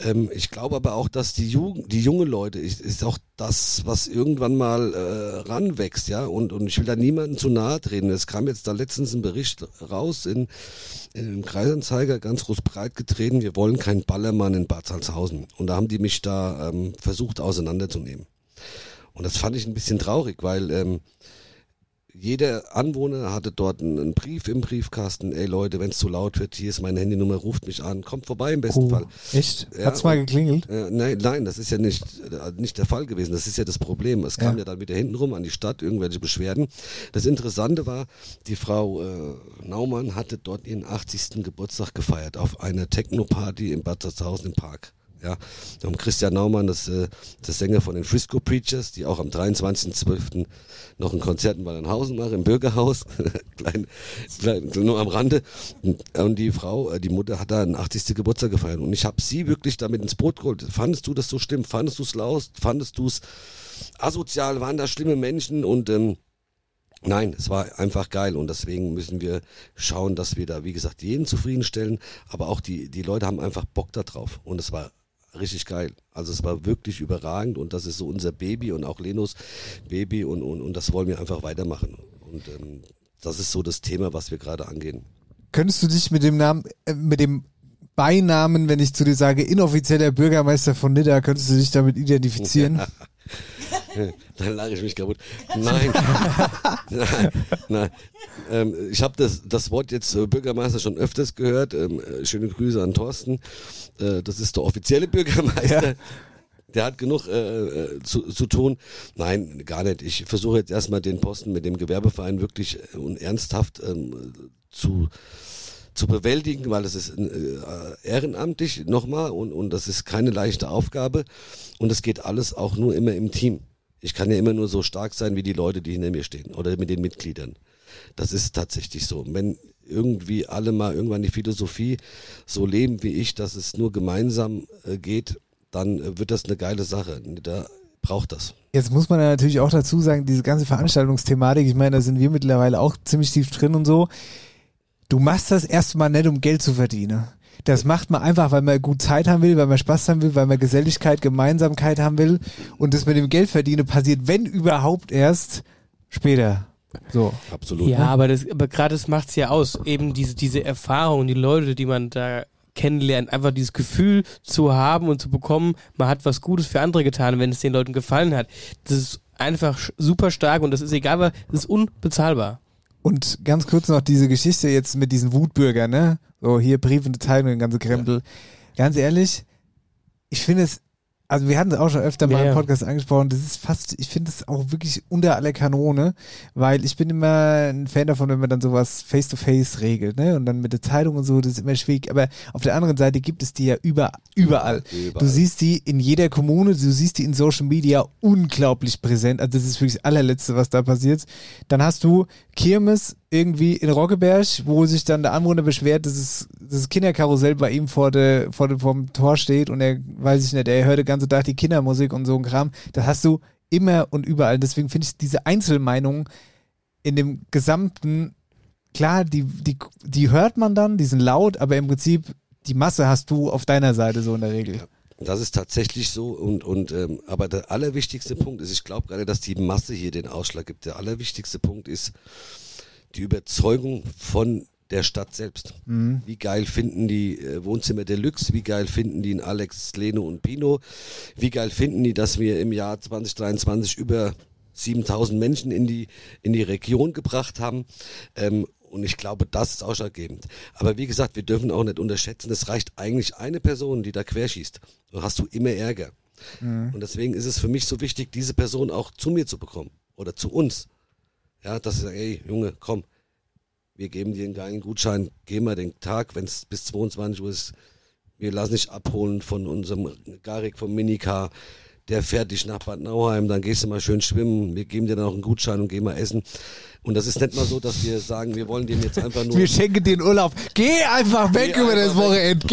Ähm, ich glaube aber auch, dass die Jugend, die junge Leute ist, ist auch das, was irgendwann mal äh, ranwächst, ja. Und, und ich will da niemanden zu nahe treten. Es kam jetzt da letztens ein Bericht raus in, in einem Kreisanzeiger, ganz groß breit getreten, wir wollen keinen Ballermann in Bad Salzhausen. Und da haben die mich da ähm, versucht auseinanderzunehmen. Und das fand ich ein bisschen traurig, weil ähm, jeder Anwohner hatte dort einen, Brief im Briefkasten. Ey Leute, wenn es zu laut wird, hier ist meine Handynummer, ruft mich an, kommt vorbei im besten Oh, Fall. echt? Ja, Hat's mal und- geklingelt? Äh, nein, nein, das ist ja nicht, nicht der Fall gewesen. Das ist ja das Problem. Es kam Ja. ja, dann wieder hintenrum an die Stadt, irgendwelche Beschwerden. Das Interessante war, die Frau äh, Naumann hatte dort ihren 80. Geburtstag gefeiert auf einer Techno-Party in Bad Salzhausen im Park. Ja, da haben Christian Naumann, das, äh, das Sänger von den Frisco Preachers, die auch am 23.12. noch ein Konzert in Wallernhausen machen, im Bürgerhaus, <laughs> klein, klein, nur am Rande. Und, und die Frau, äh, die Mutter hat da einen 80. Geburtstag gefeiert. Und ich habe sie wirklich damit ins Boot geholt. Fandest du das so schlimm? Fandest du es laus? Fandest du es asozial? Waren da schlimme Menschen? Und ähm, Nein, es war einfach geil und deswegen müssen wir schauen, dass wir da, wie gesagt, jeden zufriedenstellen, aber auch die, die Leute haben einfach Bock da drauf und es war richtig geil. Also es war wirklich überragend und das ist so unser Baby und auch Lenos Baby und, und, und das wollen wir einfach weitermachen. Und ähm, das ist so das Thema, was wir gerade angehen. Könntest du dich mit dem Namen, äh, mit dem Beinamen, wenn ich zu dir sage, inoffizieller Bürgermeister von Nidda, könntest du dich damit identifizieren? <laughs> <laughs> Dann lache ich mich kaputt. Nein, <laughs> nein, nein. Ähm, ich habe das, das Wort jetzt äh, Bürgermeister schon öfters gehört. Ähm, äh, schöne Grüße an Thorsten. Äh, das ist der offizielle <laughs> Bürgermeister. Der hat genug äh, äh, zu, zu tun. Nein, gar nicht. Ich versuche jetzt erstmal den Posten mit dem Gewerbeverein wirklich und ernsthaft ähm, zu zu bewältigen, weil es ist äh, ehrenamtlich nochmal und, und das ist keine leichte Aufgabe und es geht alles auch nur immer im Team. Ich kann ja immer nur so stark sein wie die Leute, die hinter mir stehen oder mit den Mitgliedern. Das ist tatsächlich so. Wenn irgendwie alle mal irgendwann die Philosophie so leben wie ich, dass es nur gemeinsam äh, geht, dann äh, wird das eine geile Sache. Da braucht das. Jetzt muss man ja natürlich auch dazu sagen, diese ganze Veranstaltungsthematik, ich meine, da sind wir mittlerweile auch ziemlich tief drin und so. Du machst das erstmal nicht, um Geld zu verdienen. Das macht man einfach, weil man gut Zeit haben will, weil man Spaß haben will, weil man Geselligkeit, Gemeinsamkeit haben will. Und das mit dem Geld verdienen passiert, wenn überhaupt erst später. So. Absolut. Ja, aber, das, aber gerade das macht's ja aus. Eben diese, diese Erfahrung, die Leute, die man da kennenlernt, einfach dieses Gefühl zu haben und zu bekommen, man hat was Gutes für andere getan, wenn es den Leuten gefallen hat. Das ist einfach super stark und das ist egal, was- das ist unbezahlbar. Und ganz kurz noch diese Geschichte jetzt mit diesen Wutbürgern, ne? So hier Brief in der Zeitung, den ganze Krempel. ganz ehrlich, ich finde es, also wir hatten es auch schon öfter mal Ja, im. Podcast angesprochen, das ist fast, ich finde es auch wirklich unter aller Kanone, weil ich bin immer ein Fan davon, wenn man dann sowas face-to-face regelt, ne? Und dann mit der Zeitung und so, das ist immer schwierig. Aber auf der anderen Seite gibt es die ja über, überall. Überall. Du siehst die in jeder Kommune, du siehst die in Social Media unglaublich präsent. Also das ist wirklich das allerletzte, was da passiert. Dann hast du Kirmes irgendwie in Roggeberg, wo sich dann der Anwohner beschwert, dass es das Kinderkarussell bei ihm vor der, vor dem, vor dem Tor steht und er, weiß ich nicht, er hört den ganzen Tag die Kindermusik und so ein Kram. Das hast du immer und überall. Deswegen finde ich diese Einzelmeinungen in dem gesamten, klar, die, die, die hört man dann, die sind laut, aber im Prinzip die Masse hast du auf deiner Seite so in der Regel. Das ist tatsächlich so und und ähm, aber der allerwichtigste Punkt ist, ich glaube gerade, dass die Masse hier den Ausschlag gibt. Der allerwichtigste Punkt ist die Überzeugung von der Stadt selbst. Wie geil finden die äh, Wohnzimmer Deluxe? Wie geil finden die in Alex, Leno und Pino? Wie geil finden die, dass wir im Jahr 2023 über 7000 Menschen in die in die Region gebracht haben? Ähm, und ich glaube, das ist ausschlaggebend. Aber wie gesagt, wir dürfen auch nicht unterschätzen, es reicht eigentlich eine Person, die da querschießt. Dann hast du immer Ärger. Und deswegen ist es für mich so wichtig, diese Person auch zu mir zu bekommen. Oder zu uns. Ja, dass ich sage, ey, Junge, komm, wir geben dir einen geilen Gutschein, geh mal den Tag, wenn es bis 22 Uhr ist, wir lassen dich abholen von unserem Garik vom Minicar, der fährt dich nach Bad Nauheim, dann gehst du mal schön schwimmen, wir geben dir dann auch einen Gutschein und geh mal essen. Und das ist nicht mal so, dass wir sagen, wir wollen dem jetzt einfach nur... Wir schenken dir den Urlaub. Geh einfach weg Geh über das einfach weg. Wochenende.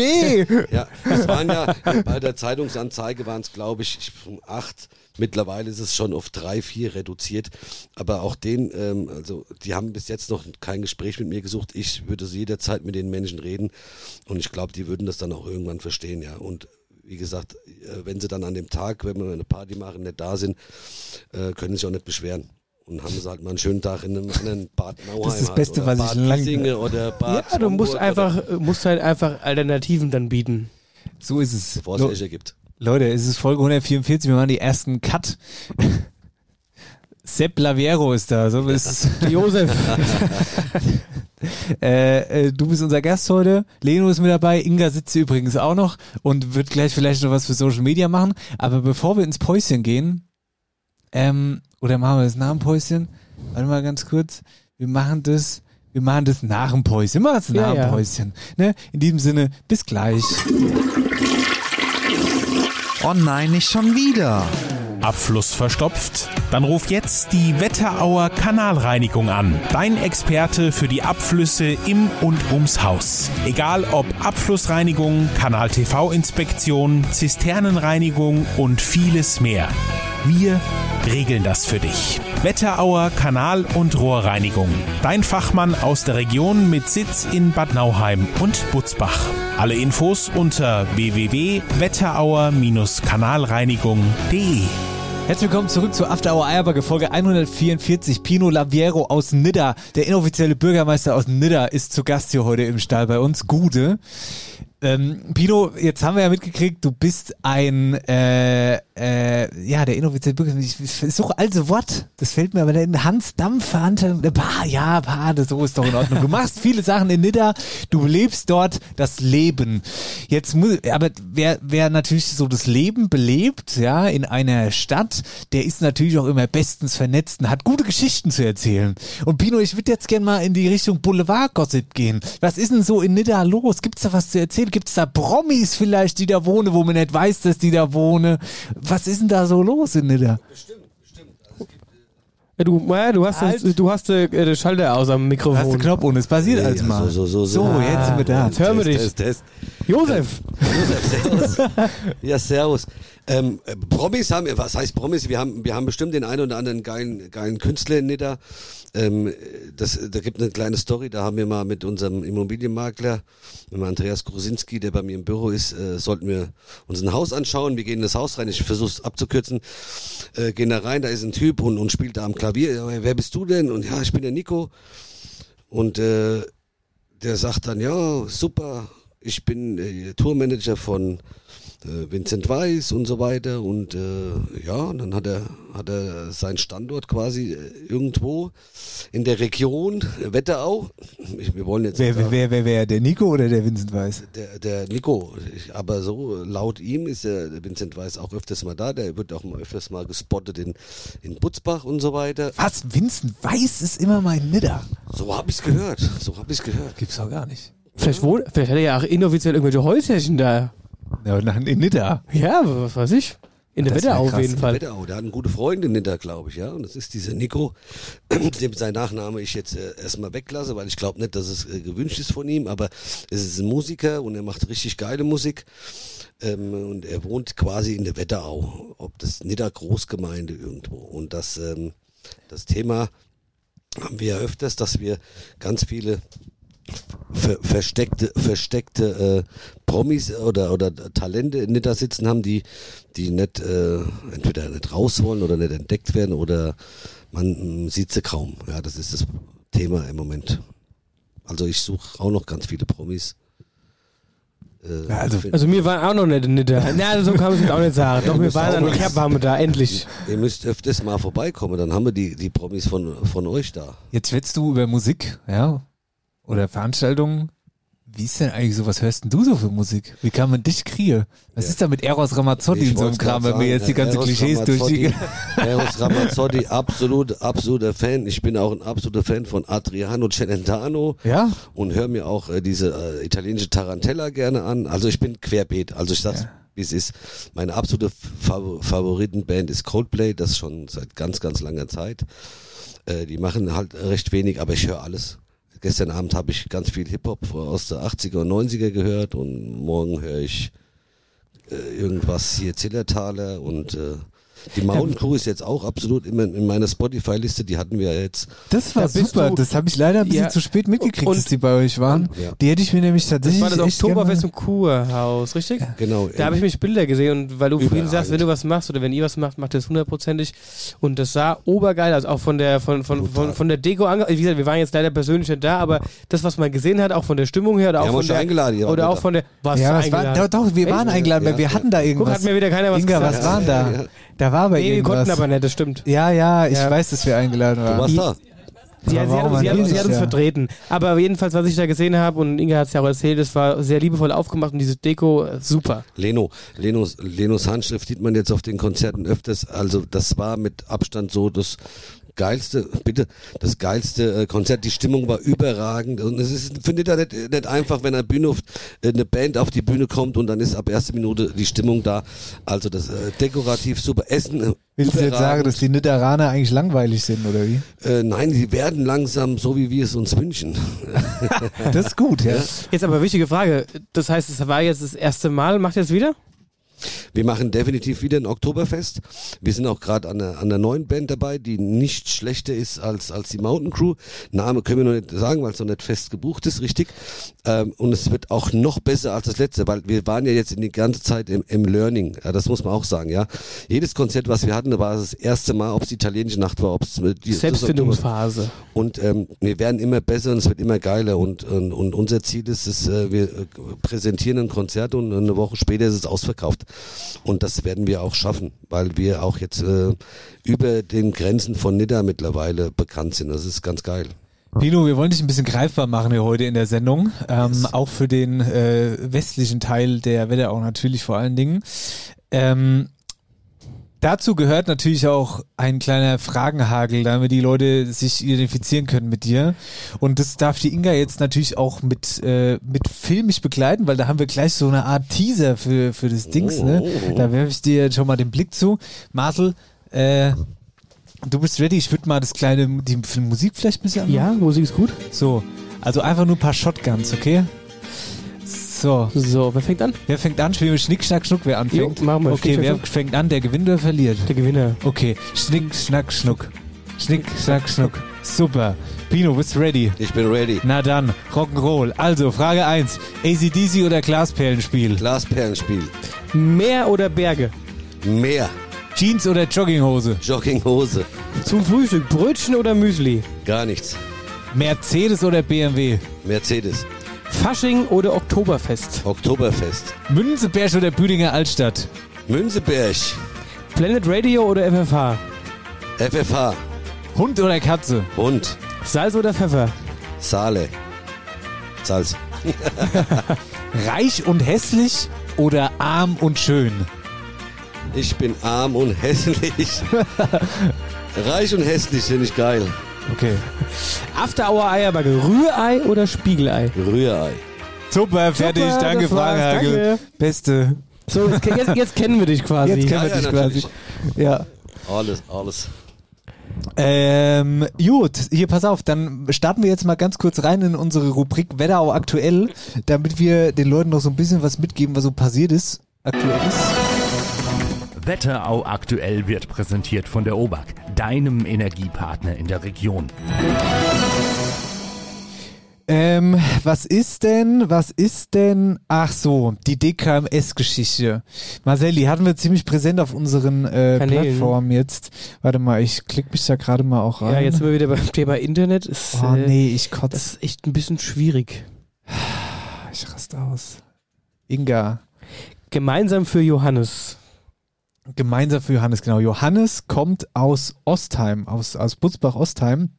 Geh! Ja, es waren ja, bei der Zeitungsanzeige waren es, glaube ich, ich- acht. Mittlerweile ist es schon auf drei, vier reduziert. Aber auch den, ähm, also die haben bis jetzt noch kein Gespräch mit mir gesucht. Ich würde jederzeit mit den Menschen reden. Und ich glaube, die würden das dann auch irgendwann verstehen, ja. Und wie gesagt, äh, wenn sie dann an dem Tag, wenn wir eine Party machen, nicht da sind, äh, können sie sich auch nicht beschweren. Und haben sie halt mal einen schönen Tag in einem anderen Bad Nauheim. Das ist das halt, Beste, oder was ich Bad lang- Giesingen oder Bad Ja, du musst einfach, äh, musst halt einfach Alternativen dann bieten. So ist es. Bevor es welche gibt. Leute, es ist Folge 144, wir machen die ersten Cut. <laughs> Sepp Laviero ist da. So ist. Josef, <laughs> Äh, äh, du bist unser Gast heute. Leno ist mit dabei. Inga sitzt übrigens auch noch und wird gleich vielleicht noch was für Social Media machen. Aber bevor wir ins Päuschen gehen, ähm, oder machen wir das nach dem Päuschen? Warte mal ganz kurz. Wir machen das, wir machen das nach dem Päuschen. Wir machen es nach Ja, dem ja. Päuschen. Ne? In diesem Sinne, bis gleich. Oh nein, nicht schon wieder. Abfluss verstopft? Dann ruf jetzt die Wetterauer Kanalreinigung an. Dein Experte für die Abflüsse im und ums Haus. Egal ob Abflussreinigung, Kanal-TV-Inspektion, Zisternenreinigung und vieles mehr. Wir regeln das für dich. Wetterauer Kanal- und Rohrreinigung. Dein Fachmann aus der Region mit Sitz in Bad Nauheim und Butzbach. Alle Infos unter www.wetterauer-kanalreinigung.de. Herzlich willkommen zurück zu After Hour Eierbacke, Folge 144. Pino Laviero aus Nidda, der inoffizielle Bürgermeister aus Nidda, ist zu Gast hier heute im Stall bei uns. Gude. Ähm, Pino, jetzt haben wir ja mitgekriegt, du bist ein, äh, äh, ja, der inoffizielle Bürgermeister. Ich, ich suche also Wort, das fällt mir aber in Hans Dampfer, Hand- Bah, ja, bah, das so ist doch in Ordnung. Du machst viele Sachen in Nidda, du lebst dort das Leben. Jetzt muss, aber wer, wer natürlich so das Leben belebt, ja, in einer Stadt, der ist natürlich auch immer bestens vernetzt und hat gute Geschichten zu erzählen. Und Pino, ich würde jetzt gerne mal in die Richtung Boulevard-Gossip gehen. Was ist denn so in Nidda los? Gibt's da was zu erzählen? Gibt's da Promis vielleicht, die da wohnen, wo man nicht weiß, dass die da wohnen? Was ist denn da so los in Nidda? ja, du, du hast, das, du hast äh, den Schalter aus am Hast du Mikrofon. Knopf und es passiert als ja, mal. so, so, so, so. jetzt sind wir da. Jetzt hören wir dich. Test, Test. Josef, servus. <laughs> Ja, servus. Ähm, äh, Promis haben, was heißt Promis? Wir haben, wir haben bestimmt den einen oder anderen geilen, geilen Künstler in Nidda. Ähm, das, da gibt eine kleine Story, da haben wir mal mit unserem Immobilienmakler, mit Andreas Grusinski, der bei mir im Büro ist, äh, sollten wir uns ein Haus anschauen. Wir gehen in das Haus rein, ich versuche es abzukürzen, äh, gehen da rein, da ist ein Typ und, und spielt da am Klavier. Wer bist du denn? Und ja, ich bin der Nico. Und äh, der sagt dann, ja, super, ich bin äh, Tourmanager von Vincent Weiss und so weiter. Und äh, ja, und dann hat er, hat er seinen Standort quasi äh, irgendwo in der Region äh, Wetterau. Ich, wir wollen jetzt Wer, nicht wer, sagen, wer, wer, wer, der Nico oder der Vincent Weiss? der, der Nico, ich, aber so laut ihm ist der, Vincent Weiss auch öfters mal da. Der wird auch mal öfters mal gespottet in, in Butzbach und so weiter. Was? Vincent Weiss ist immer mein Nidder. So habe ich's gehört. So habe ich's gehört. Gibt's auch gar nicht. Vielleicht, wohnt, vielleicht hat er ja auch inoffiziell irgendwelche Häuschen da. Ja, in Nidda. Ja, was weiß ich. In der Wetterau auf jeden Fall. Wetterau, der hat eine gute Freundin hinter, glaube ich, ja. Und das ist dieser Nico, <clears throat> dem sein Nachname ich jetzt äh, erstmal weglasse, weil ich glaube nicht, dass es äh, gewünscht ist von ihm, aber es ist ein Musiker und er macht richtig geile Musik. Ähm, und er wohnt quasi in der Wetterau, ob das Nidda Großgemeinde irgendwo. Und das, ähm, das Thema haben wir ja öfters, dass wir ganz viele ver versteckte, versteckte äh, Promis oder, oder Talente in Nidda sitzen haben, die, die nicht äh, entweder nicht raus wollen oder nicht entdeckt werden oder man mh, sieht sie kaum. Ja, das ist das Thema im Moment. Also ich suche auch noch ganz viele Promis. Äh, Ja, also- Also mir waren auch noch nicht in der. Na, so kann man es auch nicht sagen. Doch, wir waren an Kerb waren wir da, endlich. ihr müsst öfters mal vorbeikommen, dann haben wir die, die Promis von, von euch da. Jetzt willst du über Musik, ja? Oder Veranstaltungen. Wie ist denn eigentlich so? Was hörst denn du so für Musik? Wie kann man dich kriegen? Was Ja. ist da mit Eros Ramazzotti und so einem Kram, wenn wir jetzt die ja, ganzen Eros Klischees durchgehen? Eros <laughs> Ramazzotti, absolut, absoluter Fan. Ich bin auch ein absoluter Fan von Adriano Celentano Ja? und höre mir auch äh, diese äh, italienische Tarantella gerne an. Also ich bin querbeet. Also ich sag's, wie es ist. Meine absolute Fav Favoritenband ist Coldplay, das schon seit ganz, ganz langer Zeit. Äh, die machen halt recht wenig, aber ich höre alles. Gestern Abend habe ich ganz viel Hip-Hop aus der 80er und 90er gehört und morgen höre ich äh, irgendwas hier Zillertaler und äh, die Mountain Crew ist jetzt auch absolut immer in meiner Spotify-Liste, die hatten wir jetzt. Das war Da super. du- Das habe ich leider ein bisschen Ja. zu spät mitgekriegt, Und- dass die bei euch waren. Ja. Die hätte ich mir nämlich Das tatsächlich war das echt gerne Oktoberfest im Kurhaus, richtig? Genau. Da habe ich mich Bilder gesehen und weil du vorhin sagst, wenn du was machst oder wenn ihr was macht, macht ihr das hundertprozentig. Und das sah obergeil, also auch von der von von von, Brutal. von der Deko ange wie gesagt, wir waren jetzt leider persönlich nicht da, aber das, was man gesehen hat, auch von der Stimmung her oder Wir auch von der eingeladen, oder auch da. von der was Ja, was war, doch, doch, wir Echt? waren eingeladen, weil Ja, wir ja. hatten da Guck, irgendwas. hat mir wieder keiner was Inga, gesagt. was waren da? Ja. War aber Nee, wir irgendwas. konnten aber nicht, das stimmt. ja, ja, ich Ja. weiß, dass wir eingeladen Du waren. warst da. Sie, sie, hat, sie, hat, sie hat uns ja. vertreten. Aber jedenfalls, was ich da gesehen habe, und Inga hat es ja auch erzählt, es war sehr liebevoll aufgemacht und diese Deko, super. Leno, Lenos, Lenos Handschrift sieht man jetzt auf den Konzerten öfters. Also das war mit Abstand so das geilste, bitte, das geilste äh, Konzert. Die Stimmung war überragend. Und es ist, findet er nicht, nicht einfach, wenn eine Bühne äh, eine Band auf die Bühne kommt und dann ist ab erster Minute die Stimmung da. Also das äh, dekorativ super Essen. Äh, Willst du jetzt sagen, dass die Nitteraner eigentlich langweilig sind, oder wie? äh, nein, sie werden langsam so, wie wir es uns wünschen. <laughs> Das ist gut, ja. Jetzt aber wichtige Frage. Das heißt, es war jetzt das erste Mal, macht ihr es wieder? Wir machen definitiv wieder ein Oktoberfest. Wir sind auch gerade an an einer neuen Band dabei, die nicht schlechter ist als, als die Mountain Crew. Name können wir noch nicht sagen, weil es noch nicht fest gebucht ist, richtig. Ähm, und es wird auch noch besser als das letzte, weil wir waren ja jetzt in die ganze Zeit im, im Learning. Ja, das muss man auch sagen, ja. Jedes Konzert, was wir hatten, war das erste Mal, ob es die italienische Nacht war, ob es die Selbstfindungsphase. und ähm, wir werden immer besser und es wird immer geiler und, und, und unser Ziel ist es, äh, wir äh, präsentieren ein Konzert und eine Woche später ist es ausverkauft. Und das werden wir auch schaffen, weil wir auch jetzt äh, über den Grenzen von Nidda mittlerweile bekannt sind. Das ist ganz geil. Pino, wir wollen dich ein bisschen greifbar machen hier heute in der Sendung. Ähm, Auch für den äh, westlichen Teil der Wetterau natürlich vor allen Dingen. Ähm, dazu gehört natürlich auch ein kleiner Fragenhagel, damit die Leute sich identifizieren können mit dir. Und das darf die Inga jetzt natürlich auch mit, äh, mit filmisch begleiten, weil da haben wir gleich so eine Art Teaser für, für das Dings. Ne? Da werfe ich dir schon mal den Blick zu. Marcel, äh, du bist ready. Ich würde mal das kleine, die Musik vielleicht ein bisschen anmachen. Ja, Musik ist gut. So, also einfach nur ein paar Shotguns, okay? So, So, wer fängt an? wer fängt an? Spielen wir Schnick, Schnack, Schnuck, wer anfängt? Jo, machen wir. Okay, Schnick, wer Schnack, fängt an? Der gewinnt oder verliert? Der Gewinner. Okay, Schnick, Schnack, Schnuck. Schnick, Schnack, Schnuck. Super. Pino, bist du ready? Ich bin ready. Na dann, Rock'n'Roll. Also, Frage 1. ACDC oder Glasperlenspiel? Glasperlenspiel. Meer oder Berge? Mehr. Jeans oder Jogginghose? Jogginghose. Zum Frühstück Brötchen oder Müsli? Gar nichts. Mercedes oder BMW? Mercedes. Fasching oder Oktoberfest? Oktoberfest. Münzeberg oder Büdinger Altstadt? Münzeberg. Planet Radio oder FFH? FFH. Hund oder Katze? Hund. Salz oder Pfeffer? Saale. Salz. <laughs> Reich und hässlich oder arm und schön? Ich bin arm und hässlich. <laughs> Reich und hässlich finde ich geil. Okay. After Hour Eierbacke, Rührei oder Spiegelei? Rührei. Super, fertig. Super, danke, das war's, Frage, Hagel. danke. Beste. So, jetzt, jetzt, jetzt kennen wir dich quasi. Jetzt kennen Ja, wir ja, dich quasi. natürlich. Ja. Alles, alles. Ähm, gut, hier pass auf, dann starten wir jetzt mal ganz kurz rein in unsere Rubrik Wetterau aktuell, damit wir den Leuten noch so ein bisschen was mitgeben, was so passiert ist. Aktuell ist. Wetterau aktuell wird präsentiert von der OBAK, deinem Energiepartner in der Region. Ähm, was ist denn, was ist denn, ach so, die DKMS-Geschichte. Marcelli, hatten wir ziemlich präsent auf unseren äh. Plattformen jetzt. Warte mal, ich klicke mich da gerade mal auch rein. Ja, jetzt sind wir wieder beim Thema Internet. Ist, Oh äh, nee, ich kotze. Das ist echt ein bisschen schwierig. Ich raste aus. Inga. Gemeinsam für Johannes. Gemeinsam für Johannes, genau. Johannes kommt aus Ostheim, aus, aus Butzbach-Ostheim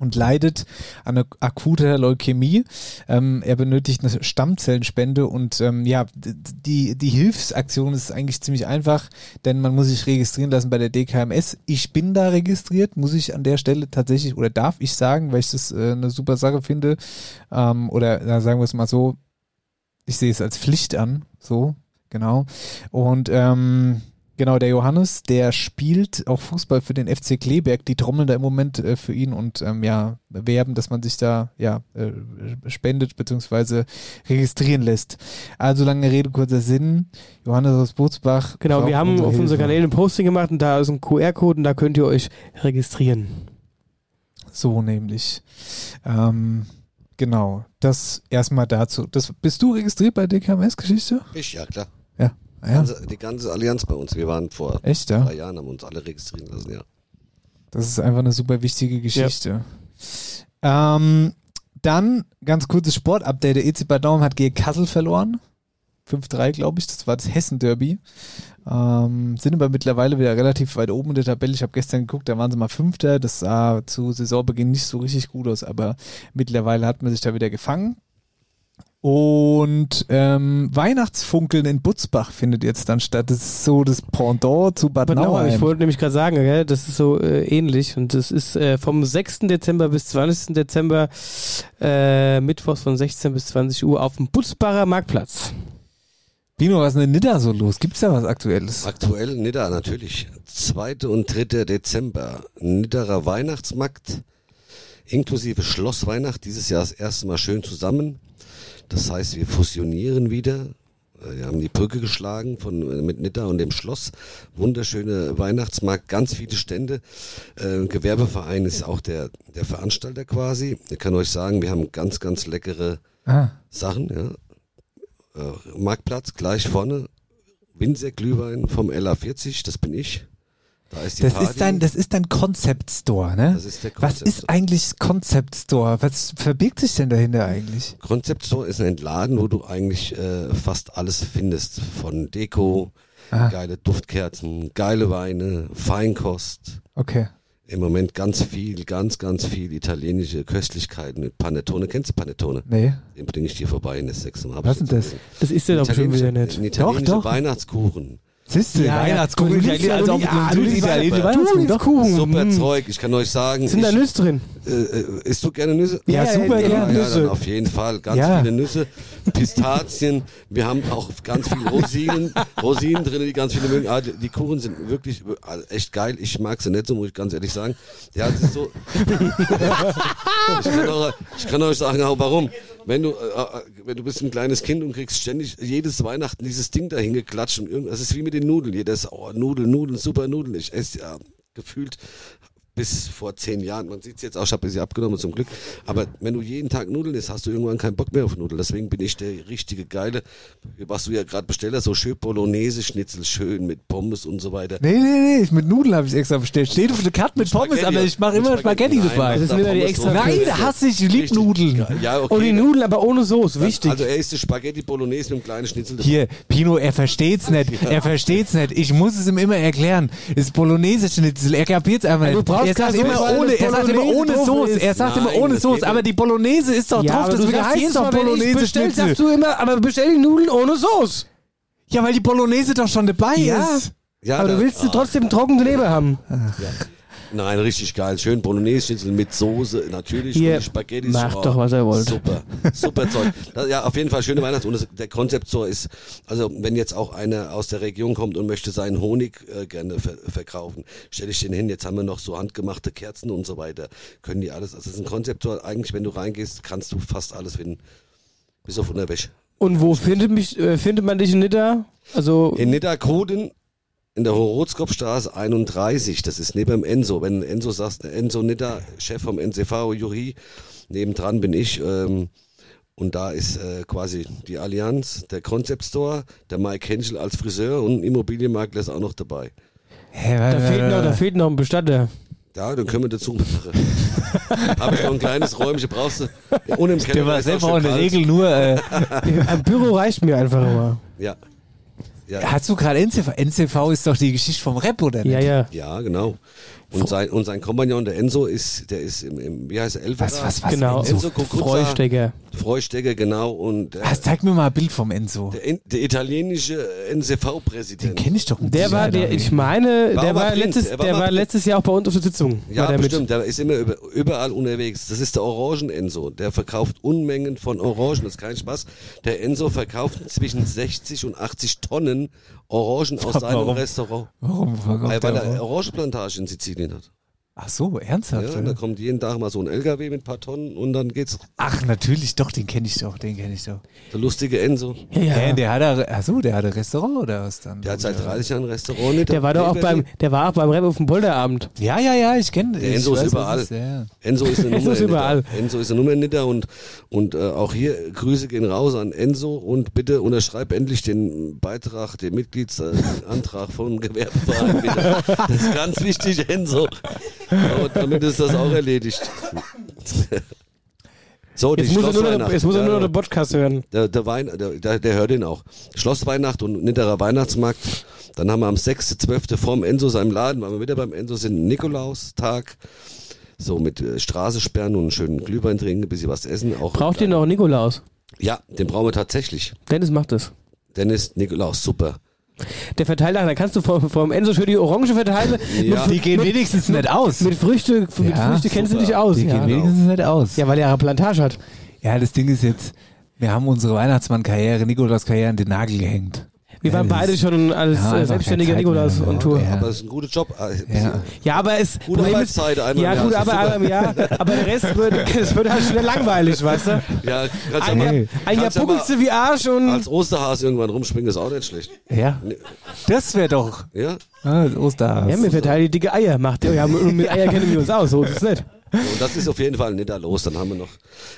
und leidet an akuter Leukämie. Ähm, er benötigt eine Stammzellenspende und ähm, ja, die, die Hilfsaktion ist eigentlich ziemlich einfach, denn man muss sich registrieren lassen bei der DKMS. Ich bin da registriert, muss ich an der Stelle tatsächlich oder darf ich sagen, weil ich das äh, eine super Sache finde. Ähm, oder na, sagen wir es mal so, ich sehe es als Pflicht an, so, genau. Und ähm, Genau, der Johannes, der spielt auch Fußball für den FC Kleberg. Die trommeln da im Moment äh, für ihn und ähm, ja, werben, dass man sich da ja äh, spendet bzw. registrieren lässt. Also lange Rede, kurzer Sinn. Johannes aus Butzbach. Genau, wir haben unsere auf unsere Hilfe. Kanäle ein Posting gemacht und da ist ein QR-Code und da könnt ihr euch registrieren. So nämlich. Ähm, genau, das erstmal dazu. Das, bist du registriert bei DKMS-Geschichte? Ich, ja klar. Ja. Ja. Also, die ganze Allianz bei uns. Wir waren vor Echt, ja? drei Jahren, haben uns alle registrieren lassen, ja. Das ist einfach eine super wichtige Geschichte. Ähm, dann ganz kurzes Sportupdate. Der EC Bad Nauheim hat gegen Kassel verloren. 5-3, glaube ich. Das war das Hessen-Derby. Ähm, sind aber mittlerweile wieder relativ weit oben in der Tabelle. Ich habe gestern geguckt, da waren sie mal Fünfter. Das sah zu Saisonbeginn nicht so richtig gut aus, aber mittlerweile hat man sich da wieder gefangen. Und ähm, Weihnachtsfunkeln in Butzbach findet jetzt dann statt. Das ist so das Pendant zu Bad, Bad Nauheim, Nauheim. ich wollte nämlich gerade sagen, gell, das ist so äh, ähnlich und das ist äh, vom 6. Dezember bis 20. Dezember, äh, Mittwochs von 16 bis 20 Uhr auf dem Butzbacher Marktplatz. Bino, was ist denn in Nidda so los? Gibt's da was Aktuelles? Aktuell Nidda natürlich. 2. und 3. Dezember. Nidderer Weihnachtsmarkt inklusive Schlossweihnacht. Dieses Jahr das erste Mal schön zusammen. Das heißt, wir fusionieren wieder. Äh, Wir haben die Brücke geschlagen von, äh, mit Nidda und dem Schloss. Wunderschöne Weihnachtsmarkt, ganz viele Stände. Äh, Gewerbeverein ist auch der, der Veranstalter quasi. Ich kann euch sagen, wir haben ganz, ganz leckere Ah, Sachen, ja. Äh, Marktplatz, gleich vorne. Winzer Glühwein vom LA40, das bin ich. Da ist die das Party. ist dein, das ist dein Concept Store, ne? Das ist der was Concept ist Store. eigentlich Concept Store? Was verbirgt sich denn dahinter eigentlich? Concept Store ist ein Laden, wo du eigentlich äh, fast alles findest. Von Deko, Ah. geile Duftkerzen, geile Weine, Feinkost. Okay. Im Moment ganz viel, ganz, ganz viel italienische Köstlichkeiten mit Panettone. Kennst du Panettone? Nee. Den bringe ich dir vorbei in der Sechs. Was denn das? Das ist ja doch bestimmt wieder nicht. Ein italienischer Doch, doch. Weihnachtskuchen. Siehst du, Ja, ja. Weihnachtskuchen, ja, ja also die- auch ah, du du liebst ja- Weihnachtskuchen, Du doch. Kuchen. Super hm. Zeug. Ich kann euch sagen, Sind da Nüsse drin? äh, äh, isst du gerne Nüsse? Ja, Ja, super ja, gern. Ja, Nüsse. dann auf jeden Fall. Ganz Ja. viele Nüsse, Pistazien. Wir haben auch ganz viele Rosinen, <laughs> Rosinen drin, die ganz viele mögen. Ah, die, die Kuchen sind wirklich äh, echt geil. Ich mag sie nicht so, muss ich ganz ehrlich sagen. Ja, es ist so. ich, kann auch, ich kann euch sagen, auch warum. Wenn du, äh, äh, wenn du bist ein kleines Kind und kriegst ständig jedes Weihnachten dieses Ding dahin geklatscht und irgend, das ist wie mit den Nudeln. Jedes, oh, Nudeln, Nudeln, super Nudeln. Ich esse ja gefühlt bis vor zehn Jahren, man sieht es jetzt auch, ich habe ein bisschen abgenommen zum Glück, aber wenn du jeden Tag Nudeln isst, hast du irgendwann keinen Bock mehr auf Nudeln. Deswegen bin ich der richtige Geile, was du ja gerade bestellst, so schön Bolognese-Schnitzel, schön mit Pommes und so weiter. Nee, nee, nee, mit Nudeln habe ich extra bestellt. Steht auf der Karte mit Pommes, Spaghetti, aber ich mache immer Spaghetti, Nein, dabei. mach Das da ist wieder die extra. Nein, hasse ich, ich lieb Richtig Nudeln. Ja, okay. Und die Nudeln aber ohne Soße, wichtig. Also er isst Spaghetti Bolognese mit einem kleinen Schnitzel. dabei. Hier, Pino, er versteht's nicht. Er versteht's nicht. Ich muss es ihm immer erklären. Das ist Bolognese-Schnitzel. Er kapiert's einfach Also nicht. Er sagt immer weil ohne, das er sagt immer Bolognese ohne Soße. Er sagt immer ohne das Soße. Aber die Bolognese ist doch ja, drauf. sagst heißt jedes Mal, doch wenn ich bestell, sagst du immer, aber bestell die Nudeln ohne Soße. Ja, weil die Bolognese doch schon dabei Ja. ist. Ja, Aber da- du willst ah, trotzdem trockene Leber haben. Nein, richtig geil. Schön Bolognese-Schnitzel mit Soße, natürlich. Hier, Spaghetti macht doch, was ihr wollt. Super, super Zeug. Das, ja, auf jeden Fall schöne Weihnachts- und das, der Konzept so ist, also wenn jetzt auch einer aus der Region kommt und möchte seinen Honig äh, gerne ver verkaufen, stelle ich den hin. Jetzt haben wir noch so handgemachte Kerzen und so weiter. Können die alles, also das ist ein Konzept so, eigentlich wenn du reingehst, kannst du fast alles finden. Bis auf Unterwäsche. Und wo findet, mich, äh, findet man dich in Nidda? Also, In Nidderkoden in der Horotzkopfstraße 31, das ist neben dem Enzo. Wenn Enzo sagst, Enzo Nidder, Chef vom NCV Jury, nebendran bin ich. Ähm, und da ist äh, quasi die Allianz, der Concept Store, der Mike Henschel als Friseur und ein Immobilienmakler ist auch noch dabei. Hä, da fehlt, noch, da fehlt noch ein Bestatter. Ja, dann können wir dazu machen. <laughs> Habe ich noch ein kleines Räumchen, brauchst du. Und im Keller Der war selber auch in der. Regel nur. Äh, <laughs> Ein Büro reicht mir einfach immer. Ja. Ja, hast du gerade NCV? NCV ist doch die Geschichte vom Rap, oder nicht? Ja, ja. ja, genau. Und sein, und sein Kompagnon, der Enzo, ist, der ist im, im wie heißt er, Elfer? Was, was, was? Genau, Enzo Cucuzza. Freustecker. Freustecker, genau. Und der, Was, zeig mir mal ein Bild vom Enzo. der, der italienische Den NCV-Präsident. kenne ich doch mit Der war, der, ich nicht. meine, War der war, blind, letztes, er war der war letztes Jahr auch bei uns auf der Sitzung. Ja, der mit. bestimmt. Der ist immer über, überall unterwegs. Das ist der Orangen-Enzo. Der verkauft Unmengen von Orangen. Das ist kein Spaß. Der Enzo verkauft zwischen 60 und 80 Tonnen Orangen aus seinem Warum? Restaurant. Warum Weil der er? Orangenplantage in Sizilien hat. Ach so, ernsthaft? Ja, oder? da kommt jeden Tag mal so ein LKW mit ein paar Tonnen und dann geht's. Ach, natürlich, doch, den kenne ich doch, den kenne ich doch. Der lustige Enzo. Ja, ja. Der hat da, ach so, der hat ein Restaurant oder was dann? Der hat seit 30 Jahren ein Restaurant. Nicht Der war doch auch beim, der war auch beim Rap auf dem Bolderabend. Ja, ja, ja, ich kenne Der Enzo ist überall. Ja. Enzo ist eine <laughs> Enzo Nummer. ist überall. Enzo ist eine Nummer Nitter und, und äh, auch hier Grüße gehen raus an Enzo und bitte unterschreib endlich den Beitrag, den Mitgliedsantrag vom Gewerbeverein. Bitte. <laughs> Das ist ganz wichtig, Enzo. Und damit ist das auch erledigt. So, die Jetzt muss, er nur noch, Schlossweihnacht. jetzt muss er nur noch den Podcast hören. Der, der, Wein, der, der, hört ihn auch. Schlossweihnacht und Nitterer Weihnachtsmarkt. Dann haben wir am 6.12. vorm Enzo seinem Laden, weil wir wieder beim Enzo sind, Nikolaustag. So mit äh, Straße sperren und einen schönen Glühwein trinken, ein bisschen was essen. Auch Braucht ihr noch einen Nikolaus? Ja, den brauchen wir tatsächlich. Dennis macht das. Dennis Nikolaus, super. Der verteilt nachher, dann kannst du vom, vom Enzo schön die Orange verteilen. Ja. Die gehen wenigstens nicht aus. Mit Früchte, mit Ja, Früchte kennst du dich aus. Die Ja. gehen wenigstens nicht aus. ja, weil er eine Plantage hat. Ja, das Ding ist jetzt, wir haben unsere Weihnachtsmann-Karriere, Nikolaus-Karriere an den Nagel gehängt. Wir Ja, waren beide schon als Ja, äh, selbstständiger Nikolaus on Tour. Ja. Aber es ist ein guter Job. Äh, Ja. Ja, aber es Gute Problem ist, Arbeitszeit einmal ja gut, aber, aber ja, aber der Rest wird, <laughs> es wird halt schnell langweilig, weißt du? Ja, kannst Ein ja Jahr, mal, ein Jahr mal du wie Arsch und als Osterhase irgendwann rumspringen, ist auch nicht schlecht. Ja. Das wäre doch Ja? ah, das Osterhas. ja, mir verteilt die dicke Eier, macht ja, und <laughs> mit Eier kennen wir uns aus, so ist es nicht. Und das ist auf jeden Fall nicht da los. Dann haben wir noch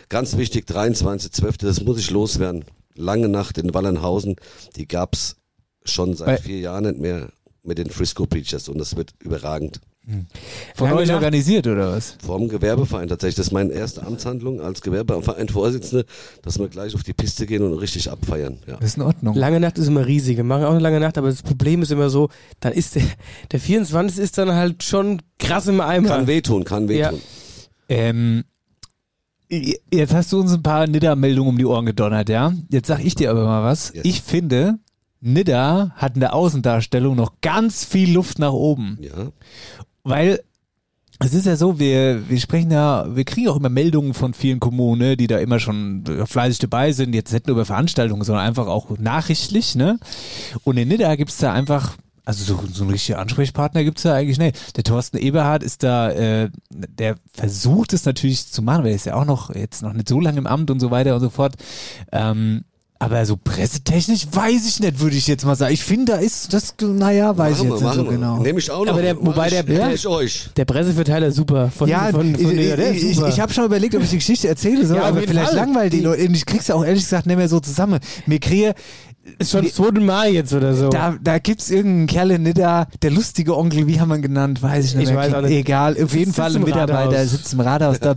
ganz wichtig, 23.12., das muss ich loswerden. Lange Nacht in Wallernhausen, die gab's schon seit Weil- vier Jahren nicht mehr mit den Frisco Preachers und das wird überragend. Von Lange euch Nacht. organisiert oder was? Vom Gewerbeverein tatsächlich. Das ist meine erste Amtshandlung als Gewerbeverein-Vorsitzende, dass wir gleich auf die Piste gehen und richtig abfeiern. Ja. Das ist in Ordnung. Lange Nacht ist immer riesig, wir machen auch eine lange Nacht, aber das Problem ist immer so, dann ist der, der 24 ist dann halt schon krass im Eimer. Kann wehtun, kann Ja. wehtun. Ähm, jetzt hast du uns ein paar Nidda-Meldungen um die Ohren gedonnert, ja? Jetzt sag ich dir aber mal was. Yes. Ich finde, Nidda hat in der Außendarstellung noch ganz viel Luft nach oben. Ja. Weil es ist ja so, wir, wir sprechen ja, wir kriegen auch immer Meldungen von vielen Kommunen, ne, die da immer schon fleißig dabei sind, jetzt nicht nur über Veranstaltungen, sondern einfach auch nachrichtlich, ne? Und in Nidda gibt's da einfach, also so, so einen richtigen Ansprechpartner gibt's da eigentlich nicht. Der Thorsten Eberhard ist da, äh, der versucht es natürlich zu machen, weil er ist ja auch noch jetzt noch nicht so lange im Amt und so weiter und so fort. Ähm, Aber so pressetechnisch weiß ich nicht, würde ich jetzt mal sagen. Ich finde, da ist das, naja, weiß Machen ich wir, jetzt nicht so wir. genau. Nehme ich auch noch. Aber der- wobei ich, der- der- ich euch. Der Presseverteiler ist super. Von, Ja, von, von, ich, ja, der ist ich, super. ich habe schon überlegt, ob ich die Geschichte erzähle soll, Ja, aber vielleicht Fall. langweilt die Die- Leute. Ich krieg's ja auch ehrlich gesagt nicht mehr so zusammen. Mir kriege, ist schon das zweite Mal jetzt oder so. da, da gibt's irgendeinen Kerl in Nidda, der lustige Onkel, wie haben wir ihn genannt, weiß ich nicht Ich weiß auch nicht. Egal, auf jeden Fall ein Mitarbeiter, Rathaus. sitzt im Rathaus, da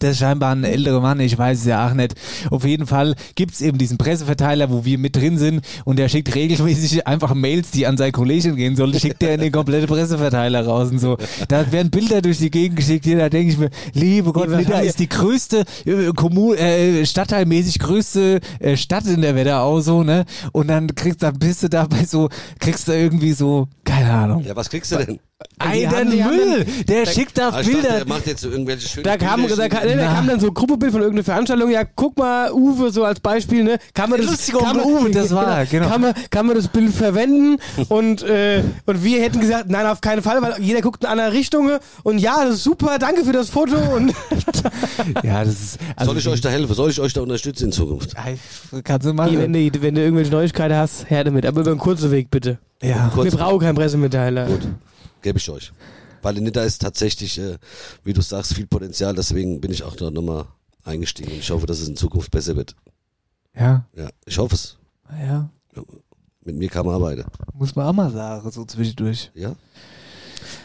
der ist scheinbar ein älterer Mann, ich weiß es ja auch nicht. Auf jeden Fall gibt's eben diesen Presseverteiler, wo wir mit drin sind und der schickt regelmäßig einfach Mails, die an seine Kollegin gehen sollen, schickt der in den kompletten Presseverteiler raus und so. Da werden Bilder durch die Gegend geschickt, hier, da denke ich mir, liebe Gott, Nidda wir- ist die größte, äh, Kommun, äh, stadtteilmäßig größte äh, Stadt in der Wetterau, so, ne? Und dann kriegst du, bist du dabei so, kriegst du irgendwie so, keine Ahnung. Ja, was kriegst du denn? Die haben Müll! dann- Der da- schickt da ich dachte, Bilder. er macht jetzt so irgendwelche schönen Da kam, da, kam, nee, da kam dann so ein Gruppebild von irgendeiner Veranstaltung. Ja, guck mal, Uwe, so als Beispiel, ne? Kann man das, Lustiger kann man, Uwe, das <laughs> war, genau. Kann man, kann man das Bild verwenden? und, äh, und wir hätten gesagt, nein, auf keinen Fall, weil jeder guckt in eine andere Richtung. Und ja, das ist super, danke für das Foto. Und <laughs> Ja, das ist. Also Soll ich euch da helfen? Soll ich euch da unterstützen in Zukunft? Kannst du wenn, machen? du, wenn du irgendwelche Neuigkeiten hast, her damit. Aber über einen kurzen Weg, bitte. Ja. Wir brauchen keinen Pressemitteilung. Gut, gebe ich euch. Weil in Nidda ist tatsächlich, äh, wie du sagst, viel Potenzial, deswegen bin ich auch da nochmal eingestiegen ich hoffe, dass es in Zukunft besser wird. Ja, Ja, ich hoffe es. ja. Mit mir kann man arbeiten. Muss man auch mal sagen, so zwischendurch. Ja?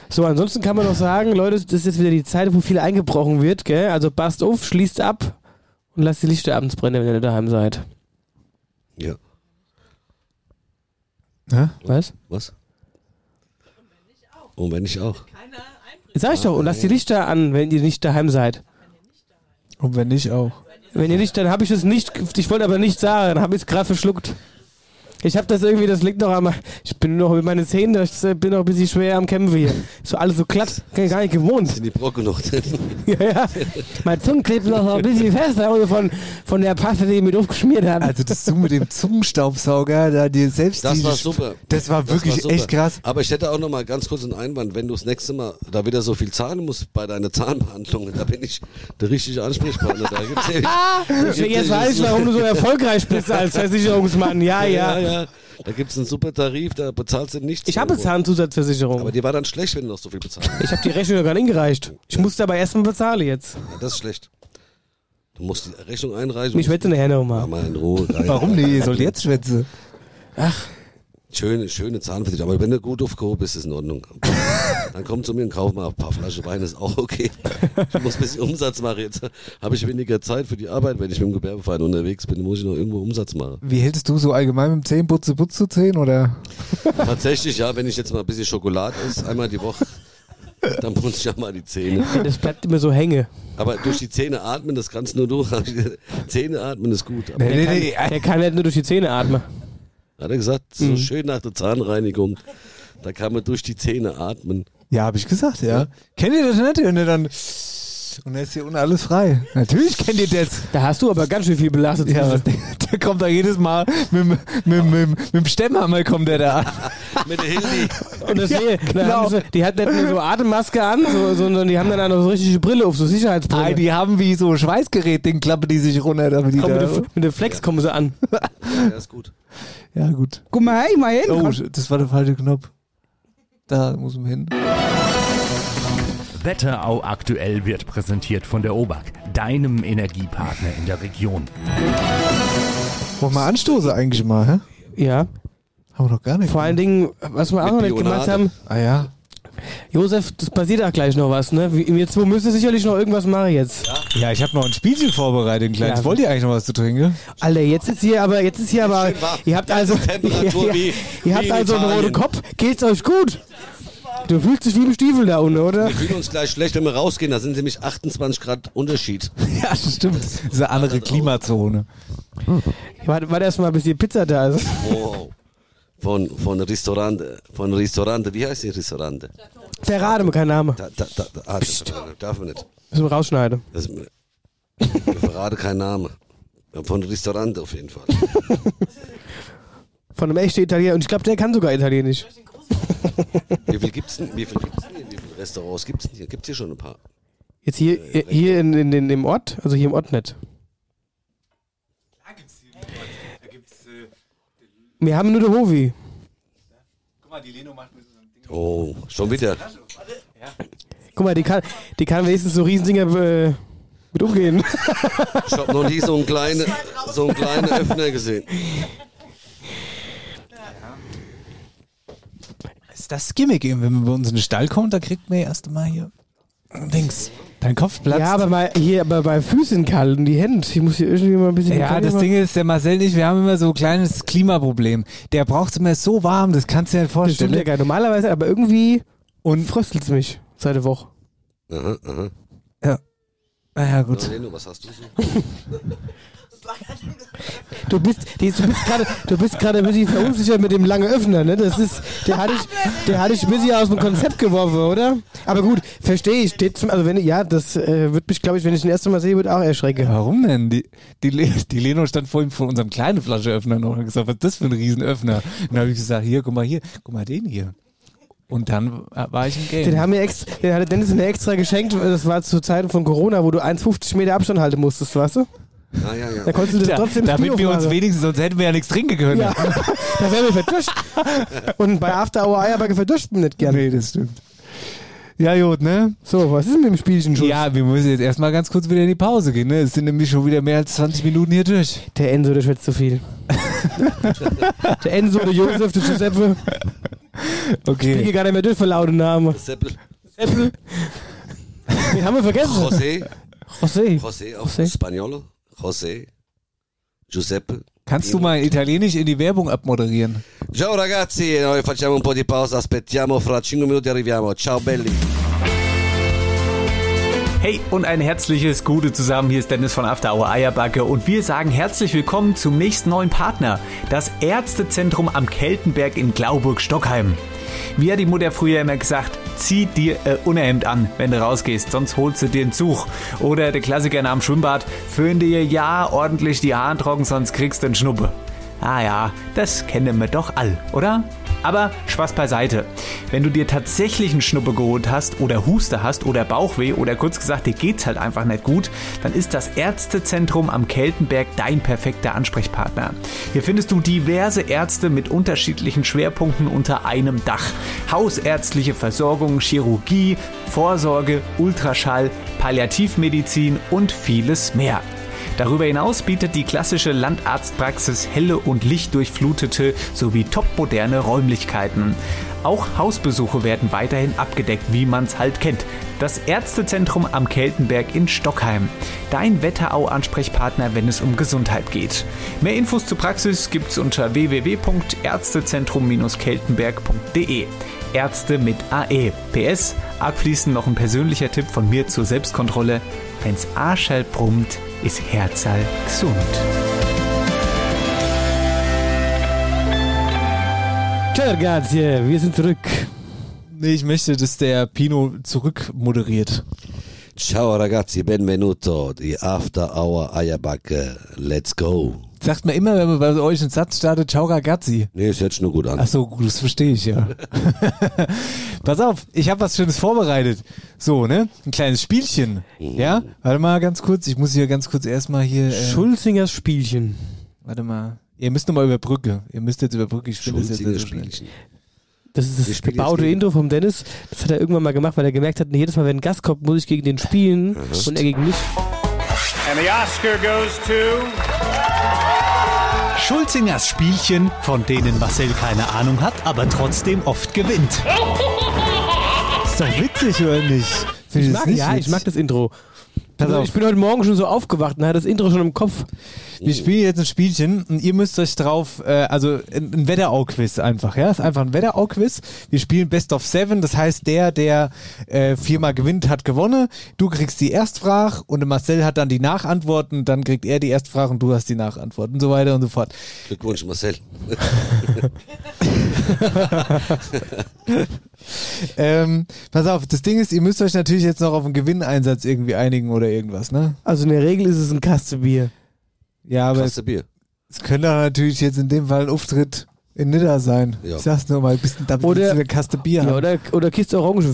So, ansonsten kann man noch sagen, Leute, das ist jetzt wieder die Zeit, wo viel eingebrochen wird, gell? Also passt auf, schließt ab und lasst die Lichter abends brennen, wenn ihr daheim seid. Ja. Ja? Was? Was? Und wenn ich auch. Sag ich doch, und lasst die Lichter an, wenn ihr nicht daheim seid. Und wenn nicht auch. Wenn ihr nicht, dann habe ich es nicht, ich wollte aber nicht sagen, dann habe ich es gerade verschluckt. Ich habe das irgendwie, das liegt noch am, ich bin noch mit meinen Zähnen, ich bin noch ein bisschen schwer am Kämpfen hier. So alles so glatt, gar gar nicht gewohnt. Sind die Brocken noch drin? <laughs> Ja, ja. Mein Zunge klebt noch so ein bisschen fest, also von, von der Paste, die ich mit aufgeschmiert habe. Also das du mit dem Zungenstaubsauger, da dir selbst Das die- war super. Das war wirklich super. echt krass. Aber ich hätte auch noch mal ganz kurz einen Einwand, wenn du das nächste Mal da wieder so viel zahlen musst bei deiner Zahnbehandlung, da bin ich der richtige Ansprechpartner. Da gibt's ja, <laughs> Jetzt weiß ich, warum du so erfolgreich bist als Versicherungsmann. Ja, <laughs> ja. ja, ja. <laughs> Da gibt's einen super Tarif, da bezahlst du nichts. Ich habe irgendwo. Zahnzusatzversicherung. Aber dir war dann schlecht, wenn du noch so viel bezahlst. Ich habe die Rechnung ja gar nicht eingereicht. Ich musste aber erstmal bezahlen jetzt. Ja, das ist schlecht. Du musst die Rechnung einreichen. Ich wette nachher noch Ja, mal. in Ruhe. Warum nicht? Ihr sollt jetzt schwätzen. Schöne, schöne Zahnversicherung. Aber wenn du gut aufgehoben bist, ist in Ordnung. <laughs> Dann komm zu mir und kauf mal ein paar Flaschen Wein, ist auch okay. Ich muss ein bisschen Umsatz machen. Jetzt habe ich weniger Zeit für die Arbeit, wenn ich mit dem Gewerbeverein unterwegs bin, muss ich noch irgendwo Umsatz machen. Wie hältst du so allgemein mit dem Zähneputze Putze Zähnen oder? Tatsächlich, ja, wenn ich jetzt mal ein bisschen Schokolade esse, einmal die Woche, dann putze ich ja mal die Zähne. Das bleibt immer so hänge. Aber durch die Zähne atmen, das kannst nur du. <laughs> Zähne atmen ist gut. Aber Nee, nee, nee. der kann nicht nur durch die Zähne atmen. Hat er gesagt, so schön nach der Zahnreinigung, da kann man durch die Zähne atmen. Ja, habe ich gesagt, ja. Kennt ihr das nicht? Und dann und dann ist hier unten alles frei. Natürlich kennt ihr das. Da hast du aber ganz schön viel belastet. Ja, der, der kommt da jedes Mal mit, dem- mit, mit, mit, dem Stemmhammer kommt der da an. Mit der Hildi. Und das Ja, hier, da genau. sie, die hat nicht nur so Atemmaske an, so, sondern die haben dann auch noch so richtige Brille auf, so Sicherheitsbrille. die haben wie so Schweißgerät, den klappen die sich runter. Damit die mit, da, der, mit der Flex kommen sie an. Ja, ist gut. Ja, gut. Guck mal, hey, mal hin. Oh, das war der falsche Knopf. Da muss man hin. Wetterau aktuell wird präsentiert von der OBAK, deinem Energiepartner in der Region. Wollen wir anstoßen eigentlich mal, hä? Ja, Haben wir noch gar nicht. vor allen Dingen, was wir auch noch nicht gemacht haben, Ah ja. Josef, das passiert auch gleich noch was, ne? Wir zwei müssen sicherlich noch irgendwas machen jetzt. Ja, ich habe noch ein Spielchen vorbereitet, ein kleines. Ja. Wollt ihr eigentlich noch was zu trinken? Alter, jetzt ist hier aber, jetzt ist hier aber, ihr habt also, Temperatur <laughs> ihr, wie- ihr habt also einen roten Kopf, geht's euch gut? Du fühlst dich wie im Stiefel da unten, oder? Wir fühlen uns gleich schlecht, wenn wir rausgehen. Da sind nämlich 28 Grad Unterschied. <laughs> Ja, das stimmt. Das ist eine andere Klimazone. Warte, warte erst mal, bis die Pizza da ist. Wow. Von, von Restaurante. Von Restaurante. Wie heißt die Restaurante? Verrate mir keinen Namen. Da, da, da, ah, das darf man nicht. Müssen wir rausschneiden. Das verrate keinen Namen. Von Restaurante auf jeden Fall. <laughs> Von einem echten Italiener. Und ich glaube, der kann sogar Italienisch. Wie viel gibt's denn, wie viel gibt's denn hier? Wie viele Restaurants gibt's denn hier? Gibt's hier schon ein paar? Jetzt hier, hier in, in, in, im Ort, also hier im Ort nicht. Wir haben nur den Hovi. Oh, schon wieder. Guck mal, die kann, die kann wenigstens so Riesendinger äh, mit umgehen. Ich habe noch nie so einen kleinen, so einen kleinen <laughs> Öffner gesehen. ist das Gimmick. Wenn man bei uns in den Stall kommt, da kriegt man erst mal hier Dings. Dein Kopf platzt. Ja, aber mal hier, aber bei Füßen kalt und die Hände. Ich muss hier irgendwie mal ein bisschen. Ja, das Ding ist, der Marcel nicht, wir haben immer so ein kleines Klimaproblem. Der braucht immer so warm, das kannst du dir nicht Das stimmt ja vorstellen. gar nicht. Normalerweise, aber irgendwie Und fröstelt es mich seit der Woche. Aha, aha. naja, gut. Leno, was hast du so? <laughs> Du bist, die, du bist gerade, du bist gerade ein bisschen verunsichert mit dem langen Öffner, ne? Das ist, der hatte ich, der hatte ich ein bisschen aus dem Konzept geworfen, oder? Aber gut, verstehe ich. Also wenn, ja, das äh, wird mich, glaube ich, wenn ich den erste Mal sehe, wird auch erschrecken. Warum denn? Die, die, Le- die Leno stand vorhin vor unserem kleinen Flascheöffner noch und hat gesagt, was ist das für ein Riesenöffner? Und dann habe ich gesagt, hier, guck mal hier, guck mal den hier. Und dann war ich im Game. Den haben mir extra, den hatte Dennis mir extra geschenkt. Das war zur Zeit von Corona, wo du 1,50 Meter Abstand halten musstest, weißt du? Ja, ja, Da ja. konntest du das Da, trotzdem damit Bier wir uns wenigstens, sonst hätten wir ja nichts trinken können. Ja, da wären wir verduscht. Und bei After Hour Eierbacke verduscht man nicht gern. Nee, das stimmt. Ja, gut, ne? So, was ist denn mit dem Spielchen schon? Ja, wir müssen jetzt erstmal ganz kurz wieder in die Pause gehen, ne? Es sind nämlich schon wieder mehr als 20 Minuten hier durch. Der Enzo, der schwätzt zu viel. <laughs> der Enzo, der Josef, der Giuseppe. Ich Okay. gehe gar nicht mehr durch vor lauten Namen. Seppel. Seppel. Den haben wir vergessen. José. José. José auf José. Spagnolo. José. Giuseppe. Kannst du mal Italienisch in die Werbung abmoderieren? Ciao ragazzi, noi facciamo un po' di pausa, aspettiamo, fra 5 minuti arriviamo. Ciao belli. Hey und ein herzliches Gute zusammen. Hier ist Dennis von After Hour Eierbacke und wir sagen herzlich willkommen zum nächsten neuen Partner, das Ärztezentrum am Keltenberg in Glauburg-Stockheim. Wie hat die Mutter früher immer gesagt, zieh dir ein Unterhemd an, wenn du rausgehst, sonst holst du dir einen Zug. Oder der Klassiker nach dem Schwimmbad, föhn dir ja ordentlich die Haare trocken, sonst kriegst du einen Schnuppe. Ah ja, das kennen wir doch all, oder? Aber Spaß beiseite. Wenn du dir tatsächlich einen Schnuppe geholt hast oder Huste hast oder Bauchweh oder kurz gesagt, dir geht's halt einfach nicht gut, dann ist das Ärztezentrum am Keltenberg dein perfekter Ansprechpartner. Hier findest du diverse Ärzte mit unterschiedlichen Schwerpunkten unter einem Dach. Hausärztliche Versorgung, Chirurgie, Vorsorge, Ultraschall, Palliativmedizin und vieles mehr. Darüber hinaus bietet die klassische Landarztpraxis helle und lichtdurchflutete sowie topmoderne Räumlichkeiten. Auch Hausbesuche werden weiterhin abgedeckt, wie man's halt kennt. Das Ärztezentrum am Keltenberg in Stockheim. Dein Wetterau-Ansprechpartner, wenn es um Gesundheit geht. Mehr Infos zur Praxis gibt's unter www.ärztezentrum-keltenberg.de. Ärzte mit AE. PS, abschließend noch ein persönlicher Tipp von mir zur Selbstkontrolle. Wenn's Arschall brummt, ist Herzall gesund. Ciao, ragazzi, wir sind zurück. Nee, ich möchte, dass der Pino zurück moderiert. Ciao ragazzi, benvenuto. Die After Hour Eierbacke. Let's go. Sagt man immer, wenn man bei euch einen Satz startet, ciao ragazzi. Nee, es hört sich nur gut an. Ach so, gut, das verstehe ich ja. <laughs> Pass auf, ich habe was Schönes vorbereitet. So, ne? Ein kleines Spielchen. Ja? Warte mal ganz kurz, ich muss hier ganz kurz erstmal hier. Äh, Schulzingers Spielchen. warte mal. Ihr müsst nochmal über Brücke. Ihr müsst jetzt über Brücke. Ich finde das jetzt nicht. Spielchen. Das ist das spielen gebaute jetzt Intro vom Dennis. Das hat er irgendwann mal gemacht, weil er gemerkt hat, jedes Mal, wenn ein Gast kommt, muss ich gegen den spielen und er gegen mich. And the Oscar goes to. Schulzingers Spielchen, von denen Marcel keine Ahnung hat, aber trotzdem oft gewinnt. <laughs> Ist doch witzig, oder nicht? Find Ich mag, nicht ja, ich witzig? mag das Intro. Pass Also, auf. ich bin heute Morgen schon so aufgewacht und hatte das Intro schon im Kopf. Wir spielen jetzt ein Spielchen und ihr müsst euch drauf, äh, also ein, ein Wetterau-Quiz einfach, ja? ist einfach ein Wetterau-Quiz. Wir spielen Best of Seven, das heißt, der, der äh, viermal gewinnt, hat gewonnen. Du kriegst die Erstfrage und Marcel hat dann die Nachantworten, dann kriegt er die Erstfrage und du hast die Nachantworten und so weiter und so fort. Glückwunsch, Marcel. <laughs> <laughs> <laughs> Ähm, pass auf, das Ding ist, ihr müsst euch natürlich jetzt noch auf einen Gewinneinsatz irgendwie einigen oder irgendwas, ne? Also in der Regel ist es ein Kastenbier. Ja, aber es, Kasse Bier. es könnte natürlich jetzt in dem Fall ein Auftritt in Nidda sein. Ja. Ich sag's nur mal, bist, da Oder- eine Kaste Bier Ja, oder, oder Kiste Orange.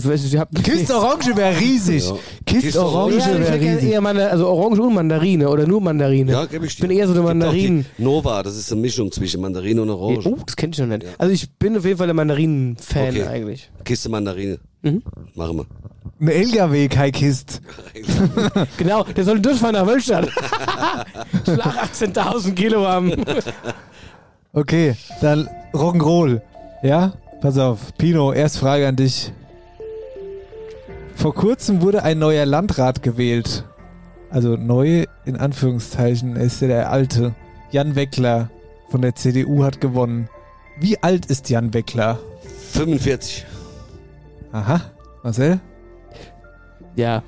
Kiste Orange wäre riesig. Ja. Kiste, Kiste Orange Ja, ich wäre riesig. eher Manda also Orange und Mandarine oder nur Mandarine. Ja, gebe ich Ich bin eher so eine Mandarinen. Nova, das ist eine Mischung zwischen Mandarine und Orange. Oh, das kenn ich noch nicht. Also ich bin auf jeden Fall ein Mandarinen-Fan Okay. eigentlich. Kiste Mandarine. Mhm. Machen wir. Ein LKW, kein Kist. <laughs> Genau, der soll durchfahren nach Wölstadt. <laughs> Schlag 18.000 Kilo haben. Okay, dann Rock'n'Roll. Ja? Pass auf. Pino, erst Frage an dich. Vor kurzem wurde ein neuer Landrat gewählt. Also neu in Anführungszeichen ist ja der alte. Jan Weckler von der CDU hat gewonnen. Wie alt ist Jan Weckler? 45. Aha. Marcel? Ja.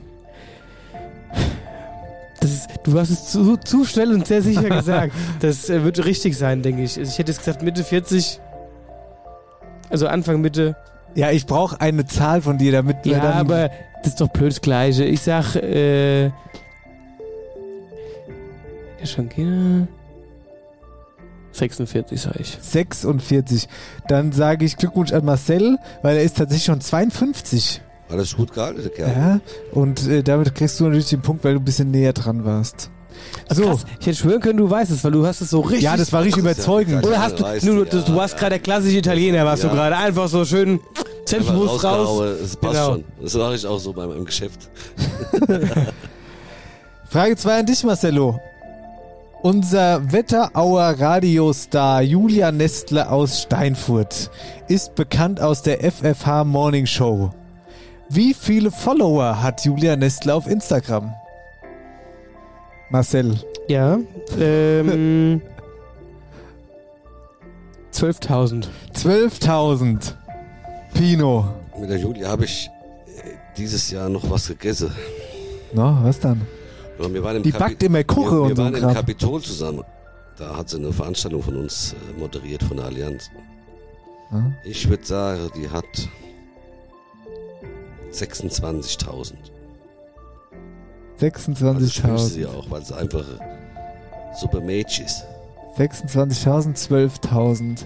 Du hast es zu, zu schnell und sehr sicher gesagt. <laughs> Das äh, wird richtig sein, denke ich. Also ich hätte jetzt gesagt Mitte 40. Also Anfang, Mitte. Ja, ich brauche eine Zahl von dir, damit wir Ja, dann... aber das ist doch blöd das Gleiche. Ich sag, äh. Ja, schon Kinder. 46, sag ich. 46. Dann sage ich Glückwunsch an Marcel, weil er ist tatsächlich schon 52. Alles gut gehalten, der Kerl. Ja, und äh, damit kriegst du natürlich den Punkt, weil du ein bisschen näher dran warst. So. Krass, ich hätte schwören können, du weißt es, weil du hast es so richtig. Ja, das war richtig Das überzeugend. Oder hast du, du, du, du, warst gerade der klassische Italiener, warst Ja. du gerade. Einfach so schön selbstbewusst raus. Das passt Genau. schon. Das mache ich auch so bei meinem Geschäft. <laughs> Frage 2 an dich, Marcello. Unser Wetterauer Radiostar Julia Nestler aus Steinfurt ist bekannt aus der FFH Morning Show. Wie viele Follower hat Julia Nestler auf Instagram? Marcel. Ja. Ähm. <laughs> 12.000. 12.000. Pino. Mit der Julia habe ich äh, dieses Jahr noch was gegessen. Na, was dann? Ja, wir waren im Die Kapi- backt immer Kuchen wir, und wir so waren im. Kapitol zusammen. Da hat sie eine Veranstaltung von uns äh, moderiert, von der Allianz. Hm? Ich würde sagen, die hat 26.000. Also ich 26.000. sie auch, weil sie einfach super Mädchen ist. 26.000, 12.000.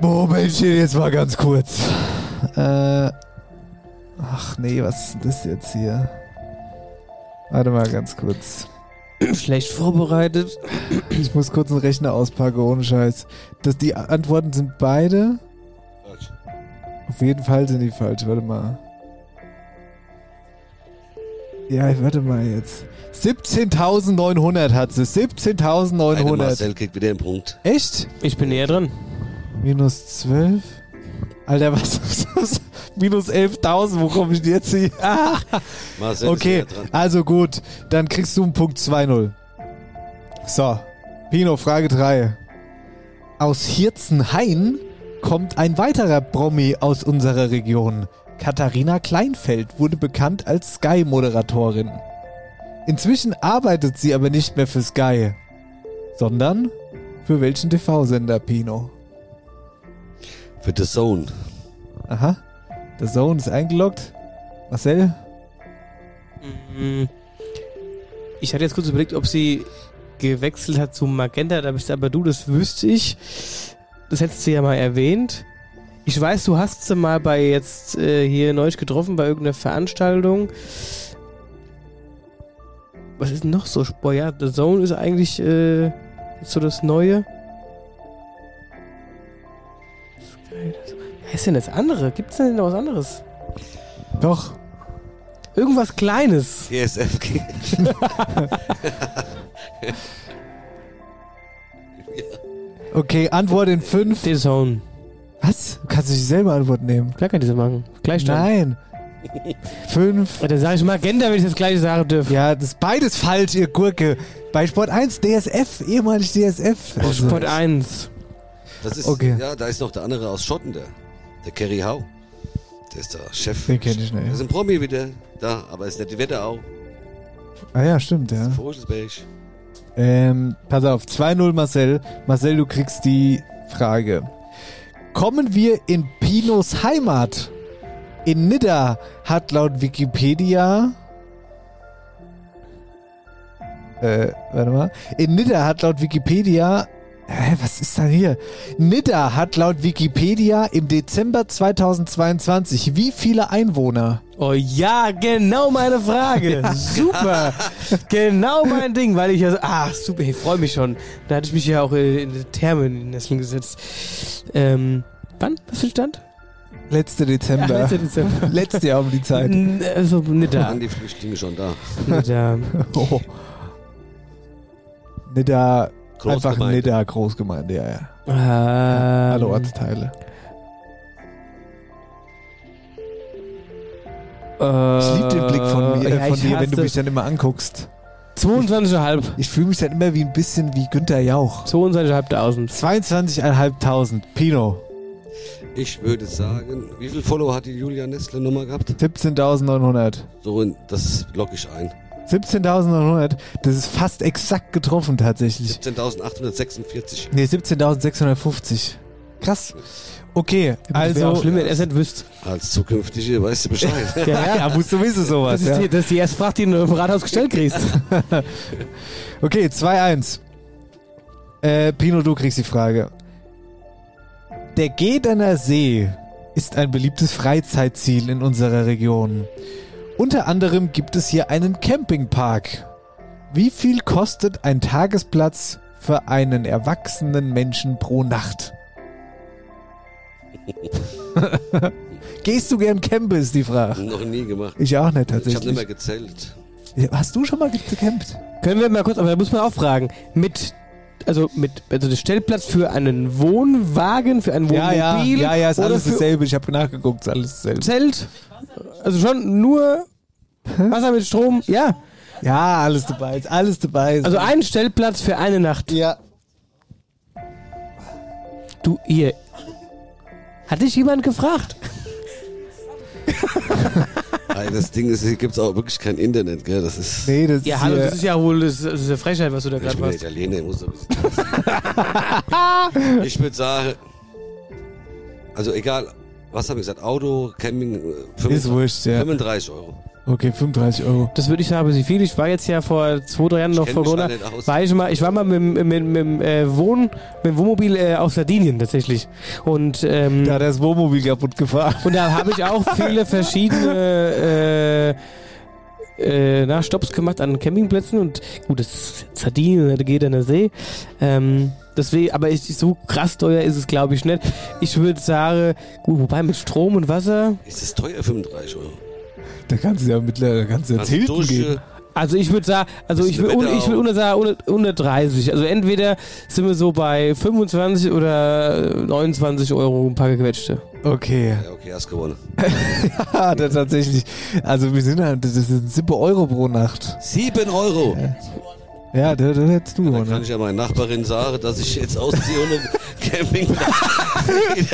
Momentchen, jetzt mal ganz kurz. Äh, ach nee, was ist denn das jetzt hier? Warte mal ganz kurz. Schlecht vorbereitet. Ich muss kurz einen Rechner auspacken, ohne Scheiß. Das, die Antworten sind beide. Auf jeden Fall sind die falsch. Warte mal. Ja, warte mal jetzt. 17.900 hat sie. Eine 17.900. Marcel kriegt wieder einen Punkt. Echt? Ich bin näher dran. Minus 12? Alter, was <laughs> ist das? Minus 11.000, wo komme ich denn jetzt hier? Ah, <laughs> Marcel okay, ist wieder dran. also gut. Dann kriegst du einen Punkt 2-0. So, Pino, Frage 3. Aus Hirzenhain kommt ein weiterer Promi aus unserer Region. Katharina Kleinfeld wurde bekannt als Sky-Moderatorin. Inzwischen arbeitet sie aber nicht mehr für Sky, sondern für welchen TV-Sender, Pino? Für The Zone. Aha. Der Zone ist eingeloggt. Marcel? Mm. Ich hatte jetzt kurz überlegt, ob sie gewechselt hat zu Magenta, da bist aber du, das wüsste ich. Das hättest du ja mal erwähnt. Ich weiß, du hast sie mal bei jetzt äh, hier neulich getroffen, bei irgendeiner Veranstaltung. Was ist denn noch so? Boah, ja, The Zone ist eigentlich äh, so das Neue. Was ist denn das andere? Gibt es denn noch was anderes? Doch. Irgendwas Kleines. TSFG. <laughs> <laughs> Okay, Antwort in 5. The Zone. Was? Du kannst dich selber Antwort nehmen. Klar kann ich das machen. Gleich Nein. 5. Dann sage ich Magenta, wenn ich das gleiche sagen dürfte. Ja, das ist beides falsch, ihr Gurke. Bei Sport 1 DSF, ehemalig DSF. Also, Sport 1. Das ist, Okay. ja, da ist noch der andere aus Schotten, der, der Kerry Howe. Der ist der Chef. Den kenn ich nicht. Der ist ein Promi wieder da, aber ist nicht die Wetterau. Ah ja, stimmt, ja. Vogelsberg. Ähm, pass auf, 2-0 Marcel. Marcel, du kriegst die Frage. Kommen wir in Pinos Heimat? In Nidda hat laut Wikipedia. Äh, warte mal. In Nidda hat laut Wikipedia Hä, was ist denn hier? Nidda hat laut Wikipedia im Dezember 2022 wie viele Einwohner? Oh ja, genau meine Frage. Super. Genau mein Ding, weil ich ja so, ah, super, ich freue mich schon. Da hatte ich mich ja auch in die Therme in den Nesseln gesetzt. Ähm, wann? Was für ein Stand? Letzte Dezember. Ja, letzte Dezember. Letztes Jahr um die Zeit. N- Also, nicht da. Waren die Flüchtlinge schon da? Nicht da. <laughs> Oh. Nidda, einfach. Nidda, Großgemeinde, ja, ja. Ähm, Alle Ortsteile. Ich liebe den Blick von, mir, ja, äh, von ich dir, wenn du mich dann immer anguckst. 22,5. Ich fühle mich dann immer wie ein bisschen wie Günther Jauch. 22.500. 22.500. Pino. Ich würde sagen, wie viel Follower hat die Julia Nestler Nummer gehabt? 17.900. So, das logge ich ein. 17.900. Das ist fast exakt getroffen tatsächlich. 17.846. Nee, 17.650. Krass. Okay, Also, wäre auch schlimm, wenn er es nicht wüsste. Als zukünftige weißt du Bescheid. <laughs> Ja, Ja, musst du wissen sowas. Das ist, ja. die, das ist die erste Frage, die du im Rathaus gestellt kriegst. <laughs> Okay, 2-1. Äh, Pino, du kriegst die Frage. Der Gedener See ist ein beliebtes Freizeitziel in unserer Region. Unter anderem gibt es hier einen Campingpark. Wie viel kostet ein Tagesplatz für einen erwachsenen Menschen pro Nacht? <laughs> Gehst du gern campen, ist die Frage. Noch nie gemacht. Ich auch nicht Ich habe nicht tatsächlich. mehr gezählt. Hast du schon mal gecampt? Können wir mal kurz, aber da muss man auch fragen, mit, also mit, also der Stellplatz für einen Wohnwagen, für ein Ja, ja, Wohnmobil ja, ja, ist oder alles für dasselbe. Ich habe nachgeguckt, ist alles dasselbe. Zelt, also schon nur Wasser mit Strom, ja. Ja, alles dabei, ist alles dabei. Also ein Stellplatz für eine Nacht. Ja. Du, hier, hat dich jemand gefragt? Das Ding ist, hier gibt es auch wirklich kein Internet, gell? Das ist. Nee, das Ja, ist hallo, das ist ja wohl, das, das ist eine Frechheit, was du da ich gerade bin ja machst. Italiener, ich muss ein bisschen. <laughs> ich würde sagen, also egal, was habe ich gesagt? Auto, Camping, äh, Ist wurscht, ja. 35 Euro. Okay, 35 Euro. Das würde ich sagen, sie viel. Ich war jetzt ja vor zwei, drei Jahren noch kenn vor Corona. War ich mal, ich war mal mit, mit, mit, äh, Wohn, mit dem Wohnmobil äh, auf Sardinien tatsächlich. Und, ähm, Da hat er das Wohnmobil kaputt gefahren. und da habe ich auch viele <laughs> verschiedene äh, äh, na, Stops gemacht an Campingplätzen. Und gut, das ist Sardinien, da geht an der See. Ähm, deswegen, aber ich, so krass teuer ist es, glaube ich, nicht. Ich würde sagen, gut, wobei mit Strom und Wasser. Ist das teuer, 35 Euro? Da kannst du ja mittlerweile kannst du ja Also Hilton gehen. Also ich würde sagen, also ich will, un, ich will unter, sagen, unter, unter 30. Also entweder sind wir so bei 25 oder 29 Euro ein paar gequetschte. Okay. Ja, okay, hast gewonnen. <laughs> Ja, da tatsächlich. Also wir sind halt, das sind 7 Euro pro Nacht. 7 Euro! Ja, da, da hättest du Dann kann gewonnen. ich ja meiner Nachbarin sagen, dass ich jetzt ausziehe und im <laughs> Camping.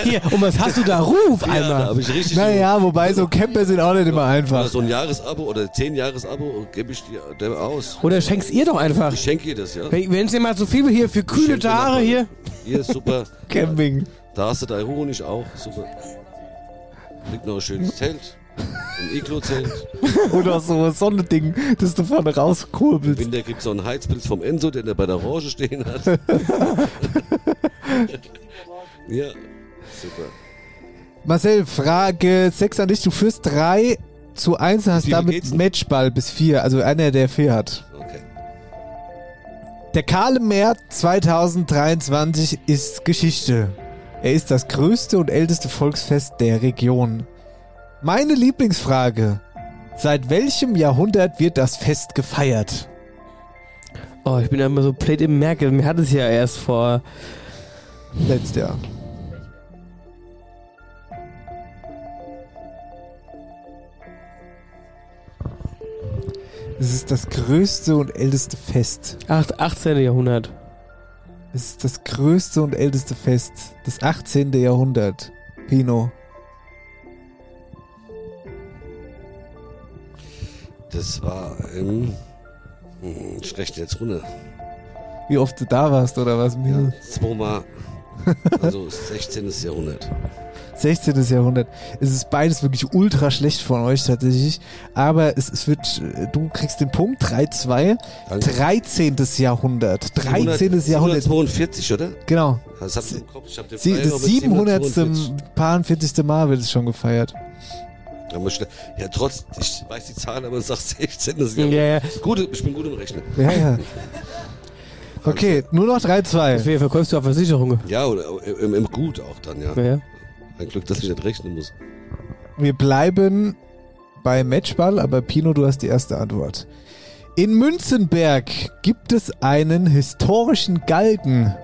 Hier, und was hast du da? Ruf Ja, da einmal. habe ich richtig. Naja, wobei so Camper sind auch nicht immer Oder einfach. so ein Jahresabo oder 10 Jahresabo gebe ich dir der aus. Oder schenkst ihr doch einfach. Ich schenke ihr das, ja. Wenn es dir mal so viel hier für kühle Tage hier. Hier ist super. <laughs> Camping. Da hast du dein Honig auch. Super. Liegt noch ein schönes Zelt. Ein Iglo-Zelt. <laughs> Oder so ein Sonnending, das du vorne Im rauskurbelst. Winter gibt es noch einen Heizpilz vom Enzo, den er bei der Orange stehen hat. <laughs> ja, super. Marcel, Frage 6 an dich. Du führst 3 zu 1 und hast damit? Matchball bis 4. Also einer, der 4 hat. Okay. Der Kahle März 2023 ist Geschichte. Er ist das größte und älteste Volksfest der Region. Meine Lieblingsfrage. Seit welchem Jahrhundert wird das Fest gefeiert? Oh, ich bin ja immer so plate im Merkel. Mir hat es ja erst vor. Letztes Jahr. Es ist das größte und älteste Fest. Acht- 18. Jahrhundert. Es ist das größte und älteste Fest des 18. Jahrhundert. Pino. Das war im. Hm, runter. Wie oft du da warst oder was? Ja, zweimal. Also <laughs> 16. Jahrhundert. 16. Jahrhundert. Es ist beides wirklich ultra schlecht von euch tatsächlich. Aber es, es wird, du kriegst den Punkt, 3-2. Danke. 13. Jahrhundert. 13. Jahrhundert. 742, oder? Genau. Das hab ich im Kopf. Ich hab den Sie, das noch mit 700. 742. Paar 40. Mal wird es schon gefeiert. Ja, ja, trotz, ich weiß die Zahlen, aber es sagt 16. Das ist Ja, ja. Gut, ich bin gut im Rechnen. Ja, ja. <laughs> Okay, nur noch 3-2. Deswegen verkaufst du auf Versicherungen. Ja, oder im, im Gut auch dann, ja. Ja. Ein Glück, dass ich nicht rechnen muss. Wir bleiben bei Matchball, aber Pino, du hast die erste Antwort. In Münzenberg gibt es einen historischen Galgen.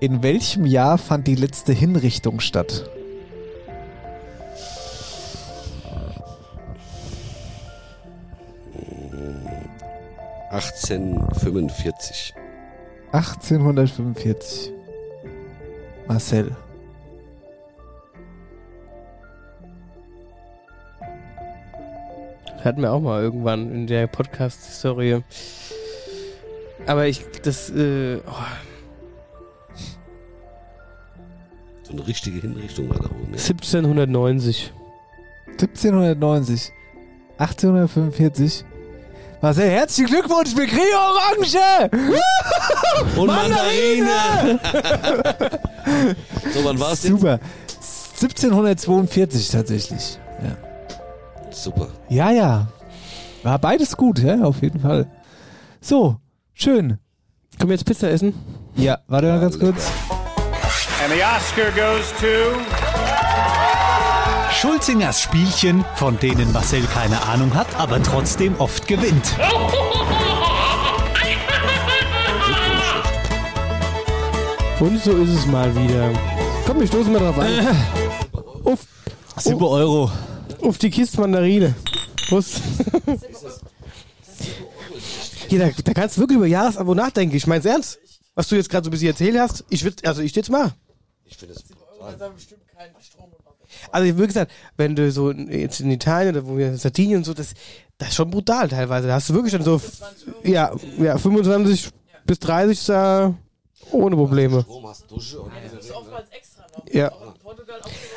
In welchem Jahr fand die letzte Hinrichtung statt? 1845. 1845. Marcel. Hatten wir auch mal irgendwann in der Podcast-Historie. Aber ich, das, äh, oh, So eine richtige Hinrichtung war da oben. Ja. 1790. 1790. 1845. Marcel, herzlichen Glückwunsch, wir kriegen Orange! <laughs> Und Mandarine! <laughs> so, wann war es jetzt? Super. 1742 tatsächlich. Ja. Super. Ja, ja. War beides gut, ja, auf jeden Fall. So, schön. Können wir jetzt Pizza essen? Ja, warte mal ganz kurz. And the Oscar goes to Schulzingers Spielchen, von denen Marcel keine Ahnung hat, aber trotzdem oft gewinnt. Und so ist es mal wieder. Komm, wir stoßen mal drauf an. Auf, 7 Euro. auf die Kiste Mandarine. Prost. Hier, da, da kannst du wirklich über Jahresabo nachdenken. Ich mein's ernst. Was du jetzt gerade so ein bisschen erzählt hast, ich würd, also ich steh's mal. Ich finde es Also wie gesagt, wenn du so in- jetzt in Italien oder wo wir Sardinien und so, das, das ist schon brutal teilweise. Da hast du wirklich dann so ja, ja 25 bis 30 da ohne Probleme. Strom hast Dusche und Ja.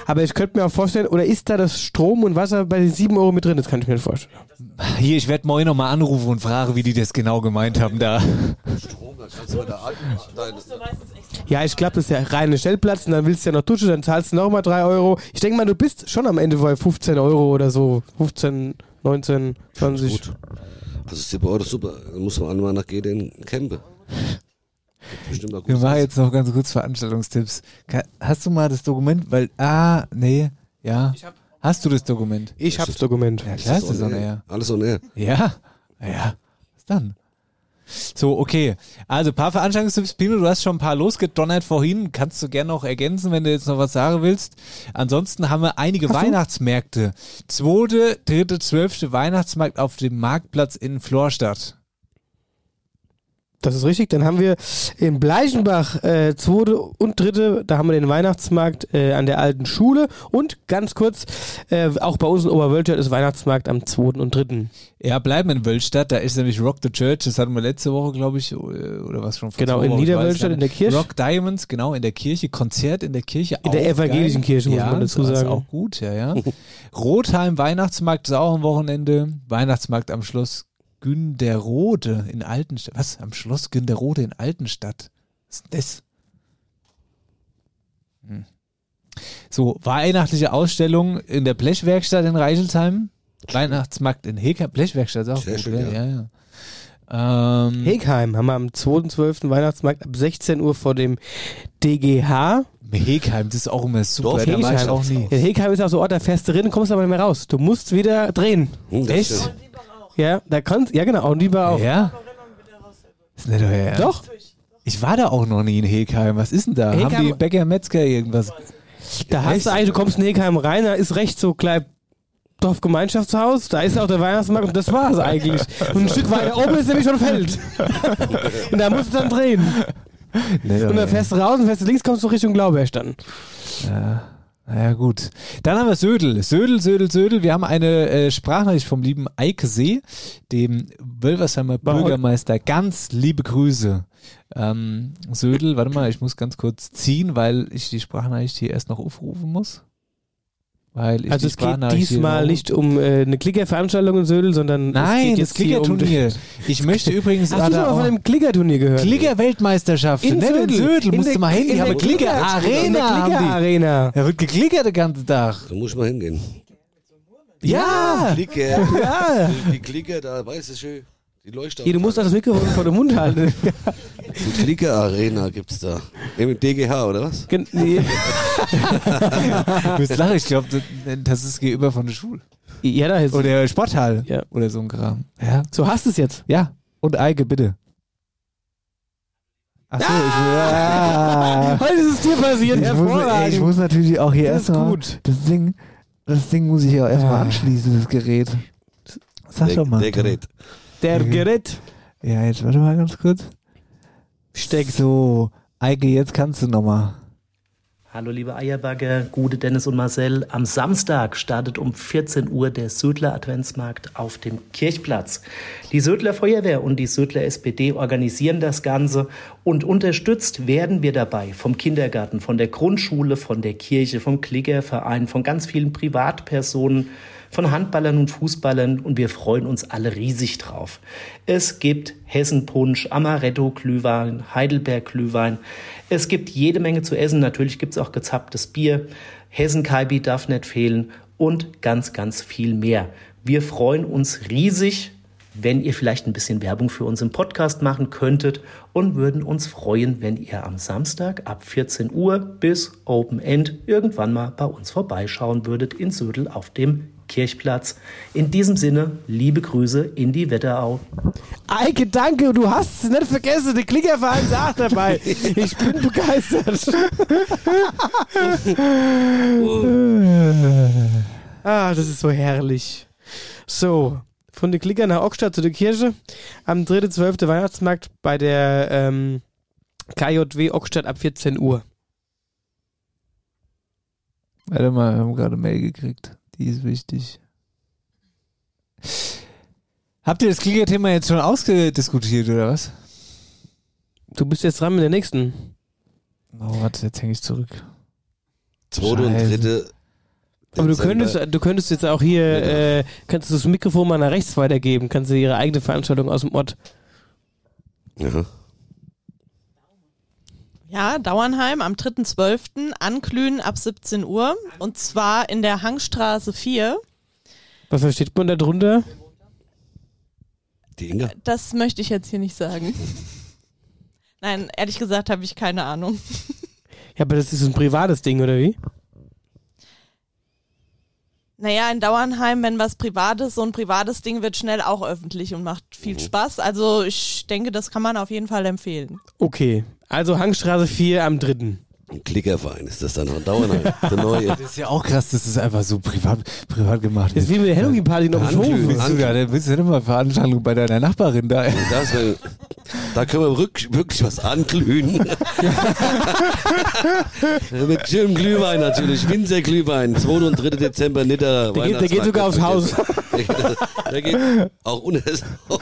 Aber ich könnte mir auch vorstellen, oder ist da das Strom und Wasser bei den 7 Euro mit drin? Das kann ich mir nicht vorstellen. Hier, ich werde morgen nochmal anrufen und fragen, wie die das genau gemeint haben da. Strom, da kannst du der alten deine, Ja, ich glaube, das ist ja reine Stellplatz und dann willst du ja noch Dusche, dann zahlst du nochmal 3 Euro. Ich denke mal, du bist schon am Ende bei 15 Euro oder so. 15, 19, 20. gut. Also 7 Euro ist super. Dann muss man einmal nach Geden campen. Gibt Bestimmt auch Wir machen jetzt noch ganz kurz Veranstaltungstipps. Hast du mal das Dokument? Weil, ah, nee, ja. Hast du das Dokument? Ich hab's Dokument. Ja, klar ist das on air. air. Alles on air. Ja, ja. Was dann? So, okay. Also, paar Veranstaltungstipps. Pino, du hast schon ein paar losgedonnert vorhin. Kannst du gerne noch ergänzen, wenn du jetzt noch was sagen willst. Ansonsten haben wir einige Weihnachtsmärkte. Zweite, dritte, zwölfte Weihnachtsmarkt auf dem Marktplatz in Florstadt. Das ist richtig. Dann haben wir in Bleichenbach äh, zweite und dritte, da haben wir den Weihnachtsmarkt äh, an der alten Schule. Und ganz kurz, äh, auch bei uns in Oberwölstadt ist Weihnachtsmarkt am zweiten und dritten. Ja, bleiben in Wölstadt. Da ist nämlich Rock the Church. Das hatten wir letzte Woche, glaube ich, oder was schon vor Genau, in Niederwölstadt in der. Kirche. Rock Diamonds, genau, in der Kirche. Konzert in der Kirche. In der evangelischen geil. Kirche, muss ja, man dazu das ist sagen. auch gut, ja, ja. Rotheim Weihnachtsmarkt ist auch am Wochenende. Weihnachtsmarkt am Schloss Günderode in Altenstadt. Was? Am Schloss Günderode in Altenstadt? Was ist denn das? Hm. So, weihnachtliche Ausstellung in der Blechwerkstatt in Reichelsheim. Weihnachtsmarkt in Heka. Blechwerkstatt ist auch Sehr gut, schön, ja. ja, ja. Ähm, Hegheim haben wir am 2.12. Weihnachtsmarkt ab 16 Uhr vor dem DGH. Hegheim, das ist auch immer super. Dorf da war ich Hegheim. auch nie. Ja, Hegheim ist auch so Ort, da fährst du drin, kommst aber nicht mehr raus. Du musst wieder drehen. Das Echt? Ja, da kannst, ja genau, und lieber auch. Ja? Ist nicht euer Ernst? Doch. Ich war da auch noch nie in Hegheim. Was ist denn da? Hegheim- Haben die Bäcker Metzger irgendwas? Da hast du eigentlich, du kommst in Hegheim rein, da ist recht so klein Dorfgemeinschaftshaus, da ist auch der Weihnachtsmarkt und das war's eigentlich. Und ein Stück weiter oben ist nämlich schon Feld. <laughs> und da musst du dann drehen. Nicht euer Und dann fährst du raus und fährst du links, kommst du Richtung Blaubeerstand. Naja, gut. Dann haben wir Södel. Södel, Södel, Södel. Wir haben eine äh, Sprachnachricht vom lieben Eike See, dem Wölversheimer Bürgermeister. Ganz liebe Grüße. Ähm, Södel, warte mal, ich muss ganz kurz ziehen, weil ich die Sprachnachricht hier erst noch aufrufen muss. Weil ich Also es geht diesmal nicht um äh, eine Klickerveranstaltung in Södel, sondern Nein, es geht das jetzt hier um Klickerturnier. <laughs> Ich möchte übrigens Hast du schon mal von dem Klickerturnier gehört? Klicker-Weltmeisterschaft. In nicht in Södel. Södel. Musst du mal hin. in Die der haben Klicker- Klicker-Arena. Klicker-Arena. Da wird geklickert den ganzen Tag. Da muss ich mal hingehen. Ja. Klicker. Ja. Die Klicker, da weiß ich schön. Die Leuchter. Hier, du musst auch das Mikrofon vor dem Mund halten. <laughs> Die Klicker Arena gibt's da. Im DGH oder was? Gen- nee. Du bist lachen, ich glaube, das ist gegenüber von der Schule. Ja, da ist Oder Sporthall. Ja. Oder so ein Kram. Ja. So hast du es jetzt. Ja. Und Eike, bitte. Achso, ich, ja. Heute ist es dir passiert, ich, muss, ey, ich muss natürlich auch hier erstmal. gut. Das Ding, das Ding muss ich ja erstmal Ah. anschließen, das Gerät. Sag Der, doch mal. der Gerät. Der Mhm. Gerät Ja, jetzt warte mal ganz kurz. steckt. So, Eike, jetzt kannst du nochmal. Hallo liebe Eierbagger, Gude, Dennis und Marcel. Am Samstag startet um 14 Uhr der Södler Adventsmarkt auf dem Kirchplatz. Die Södler Feuerwehr und die Södler SPD organisieren das Ganze und unterstützt werden wir dabei vom Kindergarten, von der Grundschule, von der Kirche, vom Klickerverein, von ganz vielen Privatpersonen, von Handballern und Fußballern und wir freuen uns alle riesig drauf. Es gibt Hessenpunsch, Amaretto-Glühwein, Heidelberg-Glühwein. Es gibt jede Menge zu essen. Natürlich gibt es auch gezapptes Bier. Hessen-Kaibi darf nicht fehlen und ganz, ganz viel mehr. Wir freuen uns riesig, wenn ihr vielleicht ein bisschen Werbung für uns im Podcast machen könntet und würden uns freuen, wenn ihr am Samstag ab 14 Uhr bis Open End irgendwann mal bei uns vorbeischauen würdet in Södel auf dem Kirchplatz. In diesem Sinne, liebe Grüße in die Wetterau. Eike, danke, du hast es nicht vergessen, der Klickerverein sagt dabei. Ich bin begeistert. <laughs> ah, das ist so herrlich. So, von der Klicker nach Ockstadt zu der Kirche. Am 3.12. Weihnachtsmarkt bei der ähm, KJW Ockstadt ab 14 Uhr. Warte mal, wir haben gerade eine Mail gekriegt. Die ist wichtig. Habt ihr das Klickerthema jetzt schon ausgediskutiert, oder was? Du bist jetzt dran mit der nächsten. Oh, warte, jetzt hänge ich zurück. Zweite und dritte. Aber du könntest, du könntest jetzt auch hier, äh, kannst du das Mikrofon mal nach rechts weitergeben, kannst du ihre eigene Veranstaltung aus dem Ort. Ja. Ja, Dauernheim am 3.12. Anglühen ab 17 Uhr. Und zwar in der Hangstraße 4. Was versteht man da drunter? Die Inga. Das möchte ich jetzt hier nicht sagen. Nein, ehrlich gesagt habe ich keine Ahnung. Ja, aber das ist ein privates Ding, oder wie? Naja, in Dauernheim, wenn was Privates, so ein privates Ding wird schnell auch öffentlich und macht viel Spaß. Also ich denke, das kann man auf jeden Fall empfehlen. Okay, also Hangstraße 4 am 3. Ein Klickerverein ist das dann noch. Dauernheim. Der <laughs> neue. Das ist ja auch krass, dass das einfach so privat, privat gemacht Das ist wie mit der Halloween-Party noch im. Hof. Bist du da, da bist du nicht mal Veranstaltung bei deiner Nachbarin da. Das, wär- da können wir wirklich was anglühen. <laughs> Mit schönem Glühwein natürlich, Winzerglühwein, 2. und 3. Dezember, Nitter. Der geht, der geht sogar aufs Haus. Der geht, der geht auch Haus. <laughs>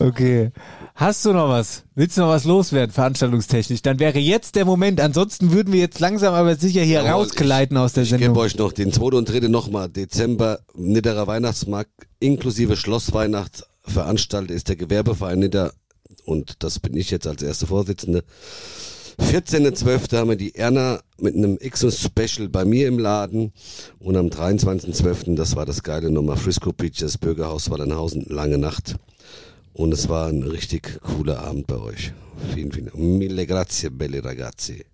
Okay. Hast du noch was? Willst du noch was loswerden, veranstaltungstechnisch? Dann wäre jetzt der Moment. Ansonsten würden wir jetzt langsam aber sicher hier Jawohl, rausgleiten aus der Ich gebe Sendung. euch noch den 2. und 3. nochmal. Dezember, Nidderer Weihnachtsmarkt inklusive Schlossweihnacht veranstaltet ist der Gewerbeverein Nidder und das bin ich jetzt als erste Vorsitzende. 14.12. haben wir die Erna mit einem Xmas-Special bei mir im Laden und am 23.12. das war das geile Nummer Frisco Beach, das Bürgerhaus Wallenhausen, lange Nacht und es war ein richtig cooler Abend bei euch. Vielen, vielen Dank. Mille grazie, belli ragazzi.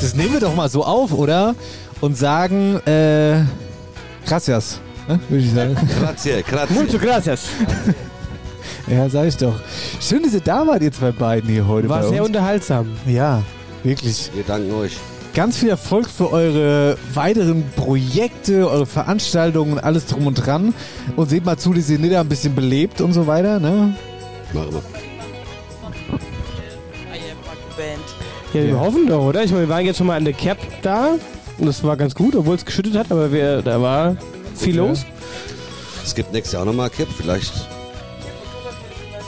Das nehmen wir doch mal so auf, oder? Und sagen, äh, gracias, ne? würde ich sagen. <laughs> Grazie, grazie. Mucho gracias. <laughs> ja, sag ich doch. Schön, dass ihr da wart, ihr zwei beiden hier heute War bei sehr uns. unterhaltsam. Ja, wirklich. Wir danken euch. Ganz viel Erfolg für eure weiteren Projekte, eure Veranstaltungen und alles drum und dran. Und seht mal zu, dass ihr Nidda ein bisschen belebt und so weiter, ne? Machen wir. Band. Ja, wir Ja. hoffen doch, oder? Ich meine, wir waren jetzt schon mal an der Cap da und das war ganz gut, obwohl es geschüttet hat, aber wir, da war viel Ja. los. Es gibt nächstes Jahr auch nochmal Cap, vielleicht.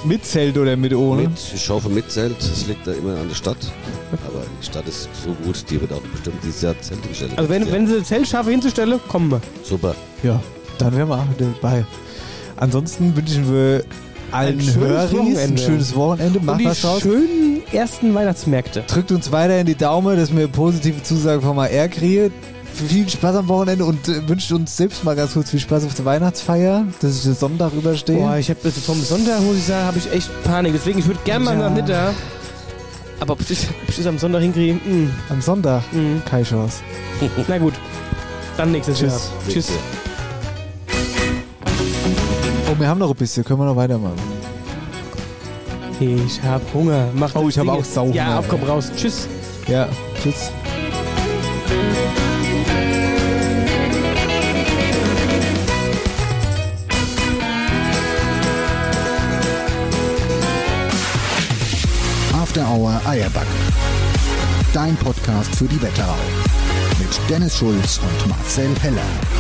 Mit Zelt oder mit ohne? Mit, ich hoffe mit Zelt. Es liegt da immer an der Stadt. Aber die Stadt ist so gut, die wird auch bestimmt dieses Jahr Zelte gestellt. Also wenn, wenn sie Zelt schaffe hinzustellen, kommen wir. Super. Ja, dann wären wir auch dabei. Ansonsten wünschen wir allen Ein schönes Höris ein Wochenende. schönes Wochenende. Und Macht die was draus. schönen ersten Weihnachtsmärkte. Drückt uns weiter in die Daumen, dass wir positive Zusagen vom AR kriegen. Viel Spaß am Wochenende und äh, wünscht uns selbst mal ganz kurz viel Spaß auf der Weihnachtsfeier, dass ich den Sonntag überstehe. Boah, ich habe vom Sonntag, muss ich sagen, habe ich echt Panik. Deswegen, ich würde gerne mal Ja. nach Nitter. Aber ob ich das am Sonntag hinkriege, mm. Am Sonntag? Keine Chance. <laughs> na gut. Dann nächstes Tschüss. Jahr. Tschüss. Oh, wir haben noch ein bisschen, können wir noch weitermachen. Ich hab Hunger. Mach Oh, ich habe auch Sauhunger. Ja, auf, komm raus. Tschüss. Ja, tschüss. Eierback. Dein Podcast für die Wetterau. Mit Dennis Schulz und Marcel Heller.